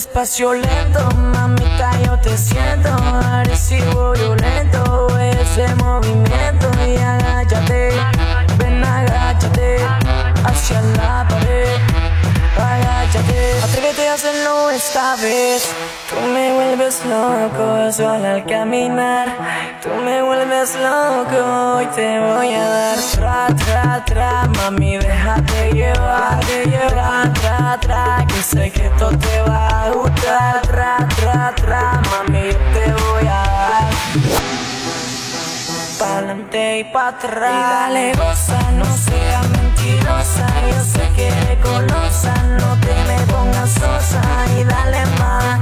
Despacio lento, mamita, yo te siento. Agresivo, violento, ese movimiento. Y agáchate, ven, agáchate Hacia la pared, Atrévete a hacerlo esta vez. Tú me vuelves loco solo al caminar. Tú me vuelves loco y te voy a dar. Tra, tra, tra, mami, déjate llevar Tra, tra, tra, que sé que esto te va a gustar. Tra, tra, tra, mami, te voy a dar Pa'lante y pa' atrás. Y dale goza, no seas mentirosa. Yo sé que eres golosa, no te me pongas sosa. Y dale más,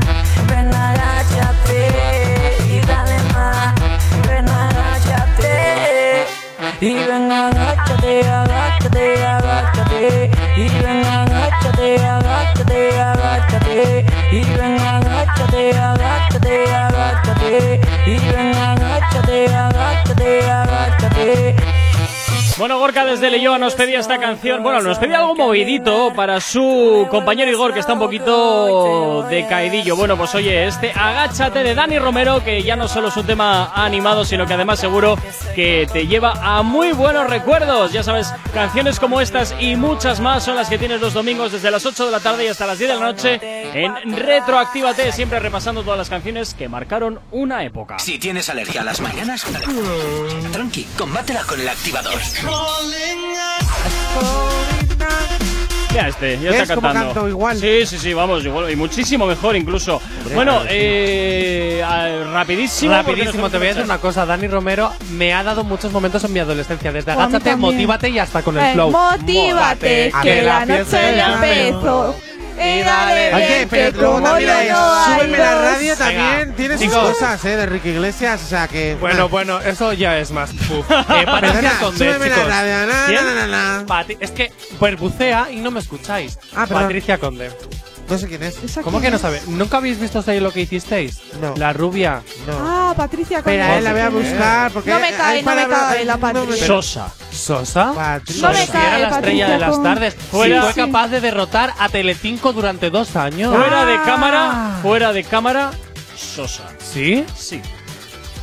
ven agáchate. Y dale más, ven agáchate. Y ven agáchate, agáchate, agáchate. Y ven agáchate, agáchate, agáchate. Y ven agáchate, agáchate, agáchate. Y ven agáchate, agáchate, agáchate Bueno, Gorka desde Leyoa nos pedía esta canción. Bueno, nos pedía algo movidito para su compañero Igor, que está un poquito decaidillo. Bueno, pues oye, este Agáchate de Dani Romero, que ya no solo es un tema animado, sino que además seguro que te lleva a muy buenos recuerdos. Ya sabes, canciones como estas y muchas más son las que tienes los domingos desde las 8 de la tarde y hasta las 10 de la noche en Retroactívate, siempre repasando todas las canciones que marcaron una época. Si tienes alergia a las mañanas, tranqui, combátela con el activador. Ya este, ya ¿Ves está cantando. canto igual? Sí, sí, sí, vamos, igual, y muchísimo mejor incluso. bueno, eh, a- rapidísimo. Rapidísimo, te voy a decir una cosa. Dani Romero me ha dado muchos momentos en mi adolescencia. Desde agáchate, también. motívate y hasta con el Eh, flow. Motívate, A que ver, la fiesta noche ya empezó. Y dale Oye, pero como no hay Súbeme la radio también tiene sus chicos. cosas, eh, de Enrique Iglesias, o sea que... Bueno, bueno, eso ya es más. Eh, Patricia Conde, súbeme la chicos. radio, na, ¿Quién? na, na, na. Pati- es que pues bucea y no me escucháis. Ah, perdón. Patricia Conde. No sé quién es. ¿Cómo que no sabe? ¿Nunca habéis visto ahí lo que hicisteis? No. La rubia. Ah, Patricia Espera, Conde. eh, la voy a buscar porque No me hay cae, no me palabras- cae la no me-. Sosa. ¿Sosa? Patricia. No me Si cae, era la estrella Patricia de las tardes. Fuera- fue Sí. capaz de derrotar a Telecinco durante dos años. Fuera de Ah. cámara, fuera de cámara, Sosa. ¿Sí? Sí.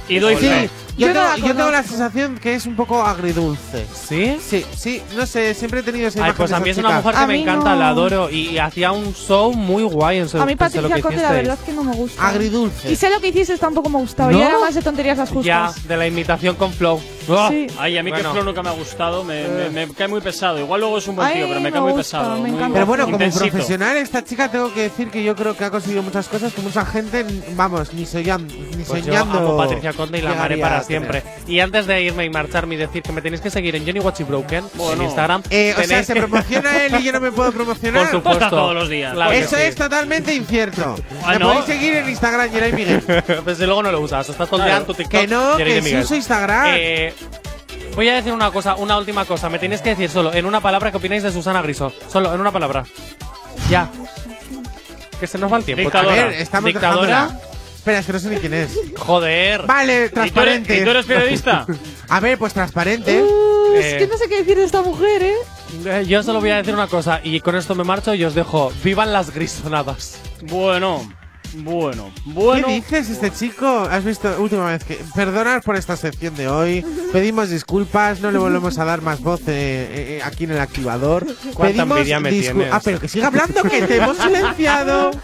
Y doy Sí, fe. Yo, Yo tengo, la yo tengo la conozco. sensación que es un poco agridulce. ¿Sí? Sí, sí, no sé, siempre he tenido esa Ay, imagen pues a mí es una chica. mujer que A me encanta, no. la adoro y, y hacía un show muy guay en su A mí Patricia que Conde la verdad es que no me gusta. Agridulce. Y sé lo que hiciste tampoco me gustaba. ¿No? Y era más de tonterías las Ya, justas. de la imitación con Flow. ¡Oh! Sí. Ay, a mí Bueno. que Flo nunca me ha gustado, me, me- me cae muy pesado. Igual luego es un buen Ay, tío, pero me me cae muy pesado. me muy encanta. Pero bueno, como intensito. profesional, esta chica tengo que decir que yo creo que ha conseguido muchas cosas que mucha gente, vamos, ni, soñando ni Pues yo soñando. amo a Patricia Conde y la amaré para. Siempre. Y antes de irme y marcharme y decir que me tenéis que seguir en Johnny Watchy Broken Bueno. en Instagram. Eh, o sea, tenéis se que- promociona él y yo no me puedo promocionar. Por supuesto. Todos los días. Claro que Eso sí. es totalmente incierto. Ah, me ¿no? podéis seguir en Instagram, Geray Miguel. si luego no lo usas, estás todo Claro. tu TikTok. que no, de que sí uso Instagram. Eh, voy a decir una cosa, una última cosa. Me tenéis que decir solo en una palabra qué opináis de Susana Griso. Solo en una palabra. Ya. Que se nos va el tiempo. a Dictadora. ver, estamos Dictadora. Espera, es que no sé ni quién es. Joder. Vale, ¿Y tú, eres, transparente. y tú eres periodista? A ver, pues transparente. Uh, es Eh. que no sé qué decir de esta mujer, ¿eh? Eh, Yo solo voy a decir una cosa y con esto me marcho y os dejo. ¡Vivan las grisonadas! bueno, bueno, bueno. ¿Qué dices este chico? ¿Has visto última vez que perdonad por esta sección de hoy? Pedimos disculpas, no le volvemos a dar más voz eh, eh, aquí en el activador. Cuánta Pedimos envidia me tienes. Ah, pero que siga hablando que te hemos silenciado.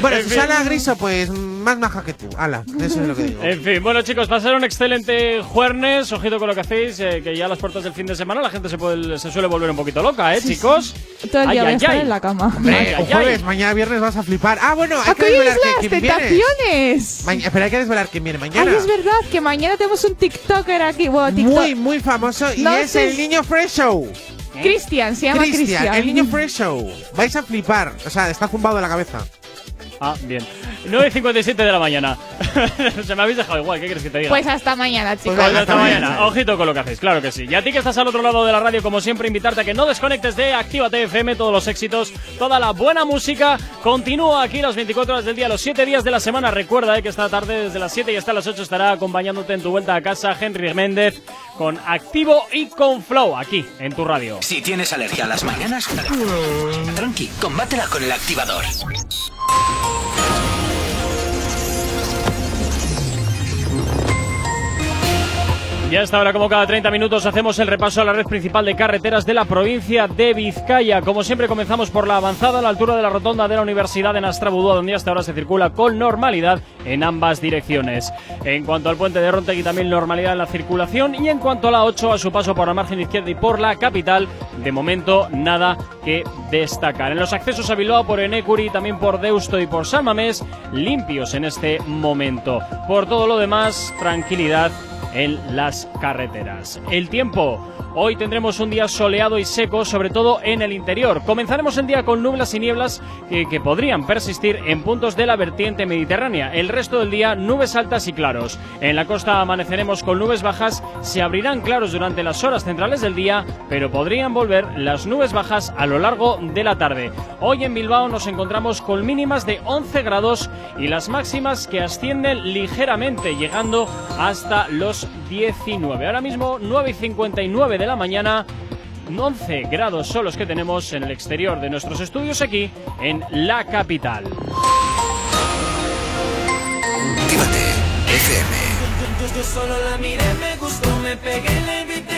Bueno, En fin. Susana Griso, pues más maja que tú. Ala, eso es lo que digo. En fin, bueno chicos, pasar un excelente jueves. Ojito con lo que hacéis, eh, que ya a las puertas del fin de semana la gente se, puede, se suele volver un poquito loca, ¿eh, chicos? Todo el Ay, día a ay, estar ay. en la cama. Hombre, Ay, o ay, jueves, ay. mañana viernes vas a flipar. Ah, bueno, hay ¿A que desvelar quién viene. tentaciones? Maña- pero hay que desvelar quién viene mañana. Ay, es verdad que mañana tenemos un TikToker aquí. Bueno, TikTok. Muy, muy famoso y No es el niño Fresh Show. Cristian, se llama Cristian, Cristian. el niño Fresh Show. Vais a flipar. O sea, está zumbado de la cabeza. Ah, bien. 9.57 de la mañana. Se me habéis dejado igual, ¿qué quieres que te diga? Pues hasta mañana, chicos. Pues hasta mañana. Ojito con lo que hacéis, claro que sí. Y a ti que estás al otro lado de la radio, como siempre, invitarte a que no desconectes de Actívate FM, todos los éxitos, toda la buena música. Continúa aquí las 24 horas del día, los 7 días de la semana. Recuerda eh, que esta tarde, desde las 7 y hasta las 8, estará acompañándote en tu vuelta a casa Henry Méndez con Activo y con Flow, aquí en tu radio. Si tienes alergia a las mañanas, tranqui, combátela con el activador. Ya está ahora como cada 30 minutos hacemos el repaso a la red principal de carreteras de la provincia de Vizcaya. Como siempre comenzamos por la avanzada a la altura de la rotonda de la Universidad de Nastrabudúa, donde hasta ahora se circula con normalidad en ambas direcciones. En cuanto al puente de Rontegui también normalidad en la circulación y en cuanto a la 8 a su paso por la margen izquierda y por la capital, de momento nada que destacar. En los accesos a Bilbao por Enecuri, también por Deusto y por San Mamés, limpios en este momento. Por todo lo demás, tranquilidad en las carreteras. El tiempo. Hoy tendremos un día soleado y seco, sobre todo en el interior. Comenzaremos el día con nubes y nieblas que, que, podrían persistir en puntos de la vertiente mediterránea. El resto del día nubes altas y claros. En la costa amaneceremos con nubes bajas, se abrirán claros durante las horas centrales del día, pero podrían volver las nubes bajas a lo largo de la tarde. Hoy en Bilbao nos encontramos con mínimas de 11 grados y las máximas que ascienden ligeramente, llegando hasta los 19. Ahora mismo 9 y 59 de la mañana. 11 grados son los que tenemos en el exterior de nuestros estudios aquí en la capital. Actívate FM. Yo, yo solo la miré, me gustó, me pegué, le di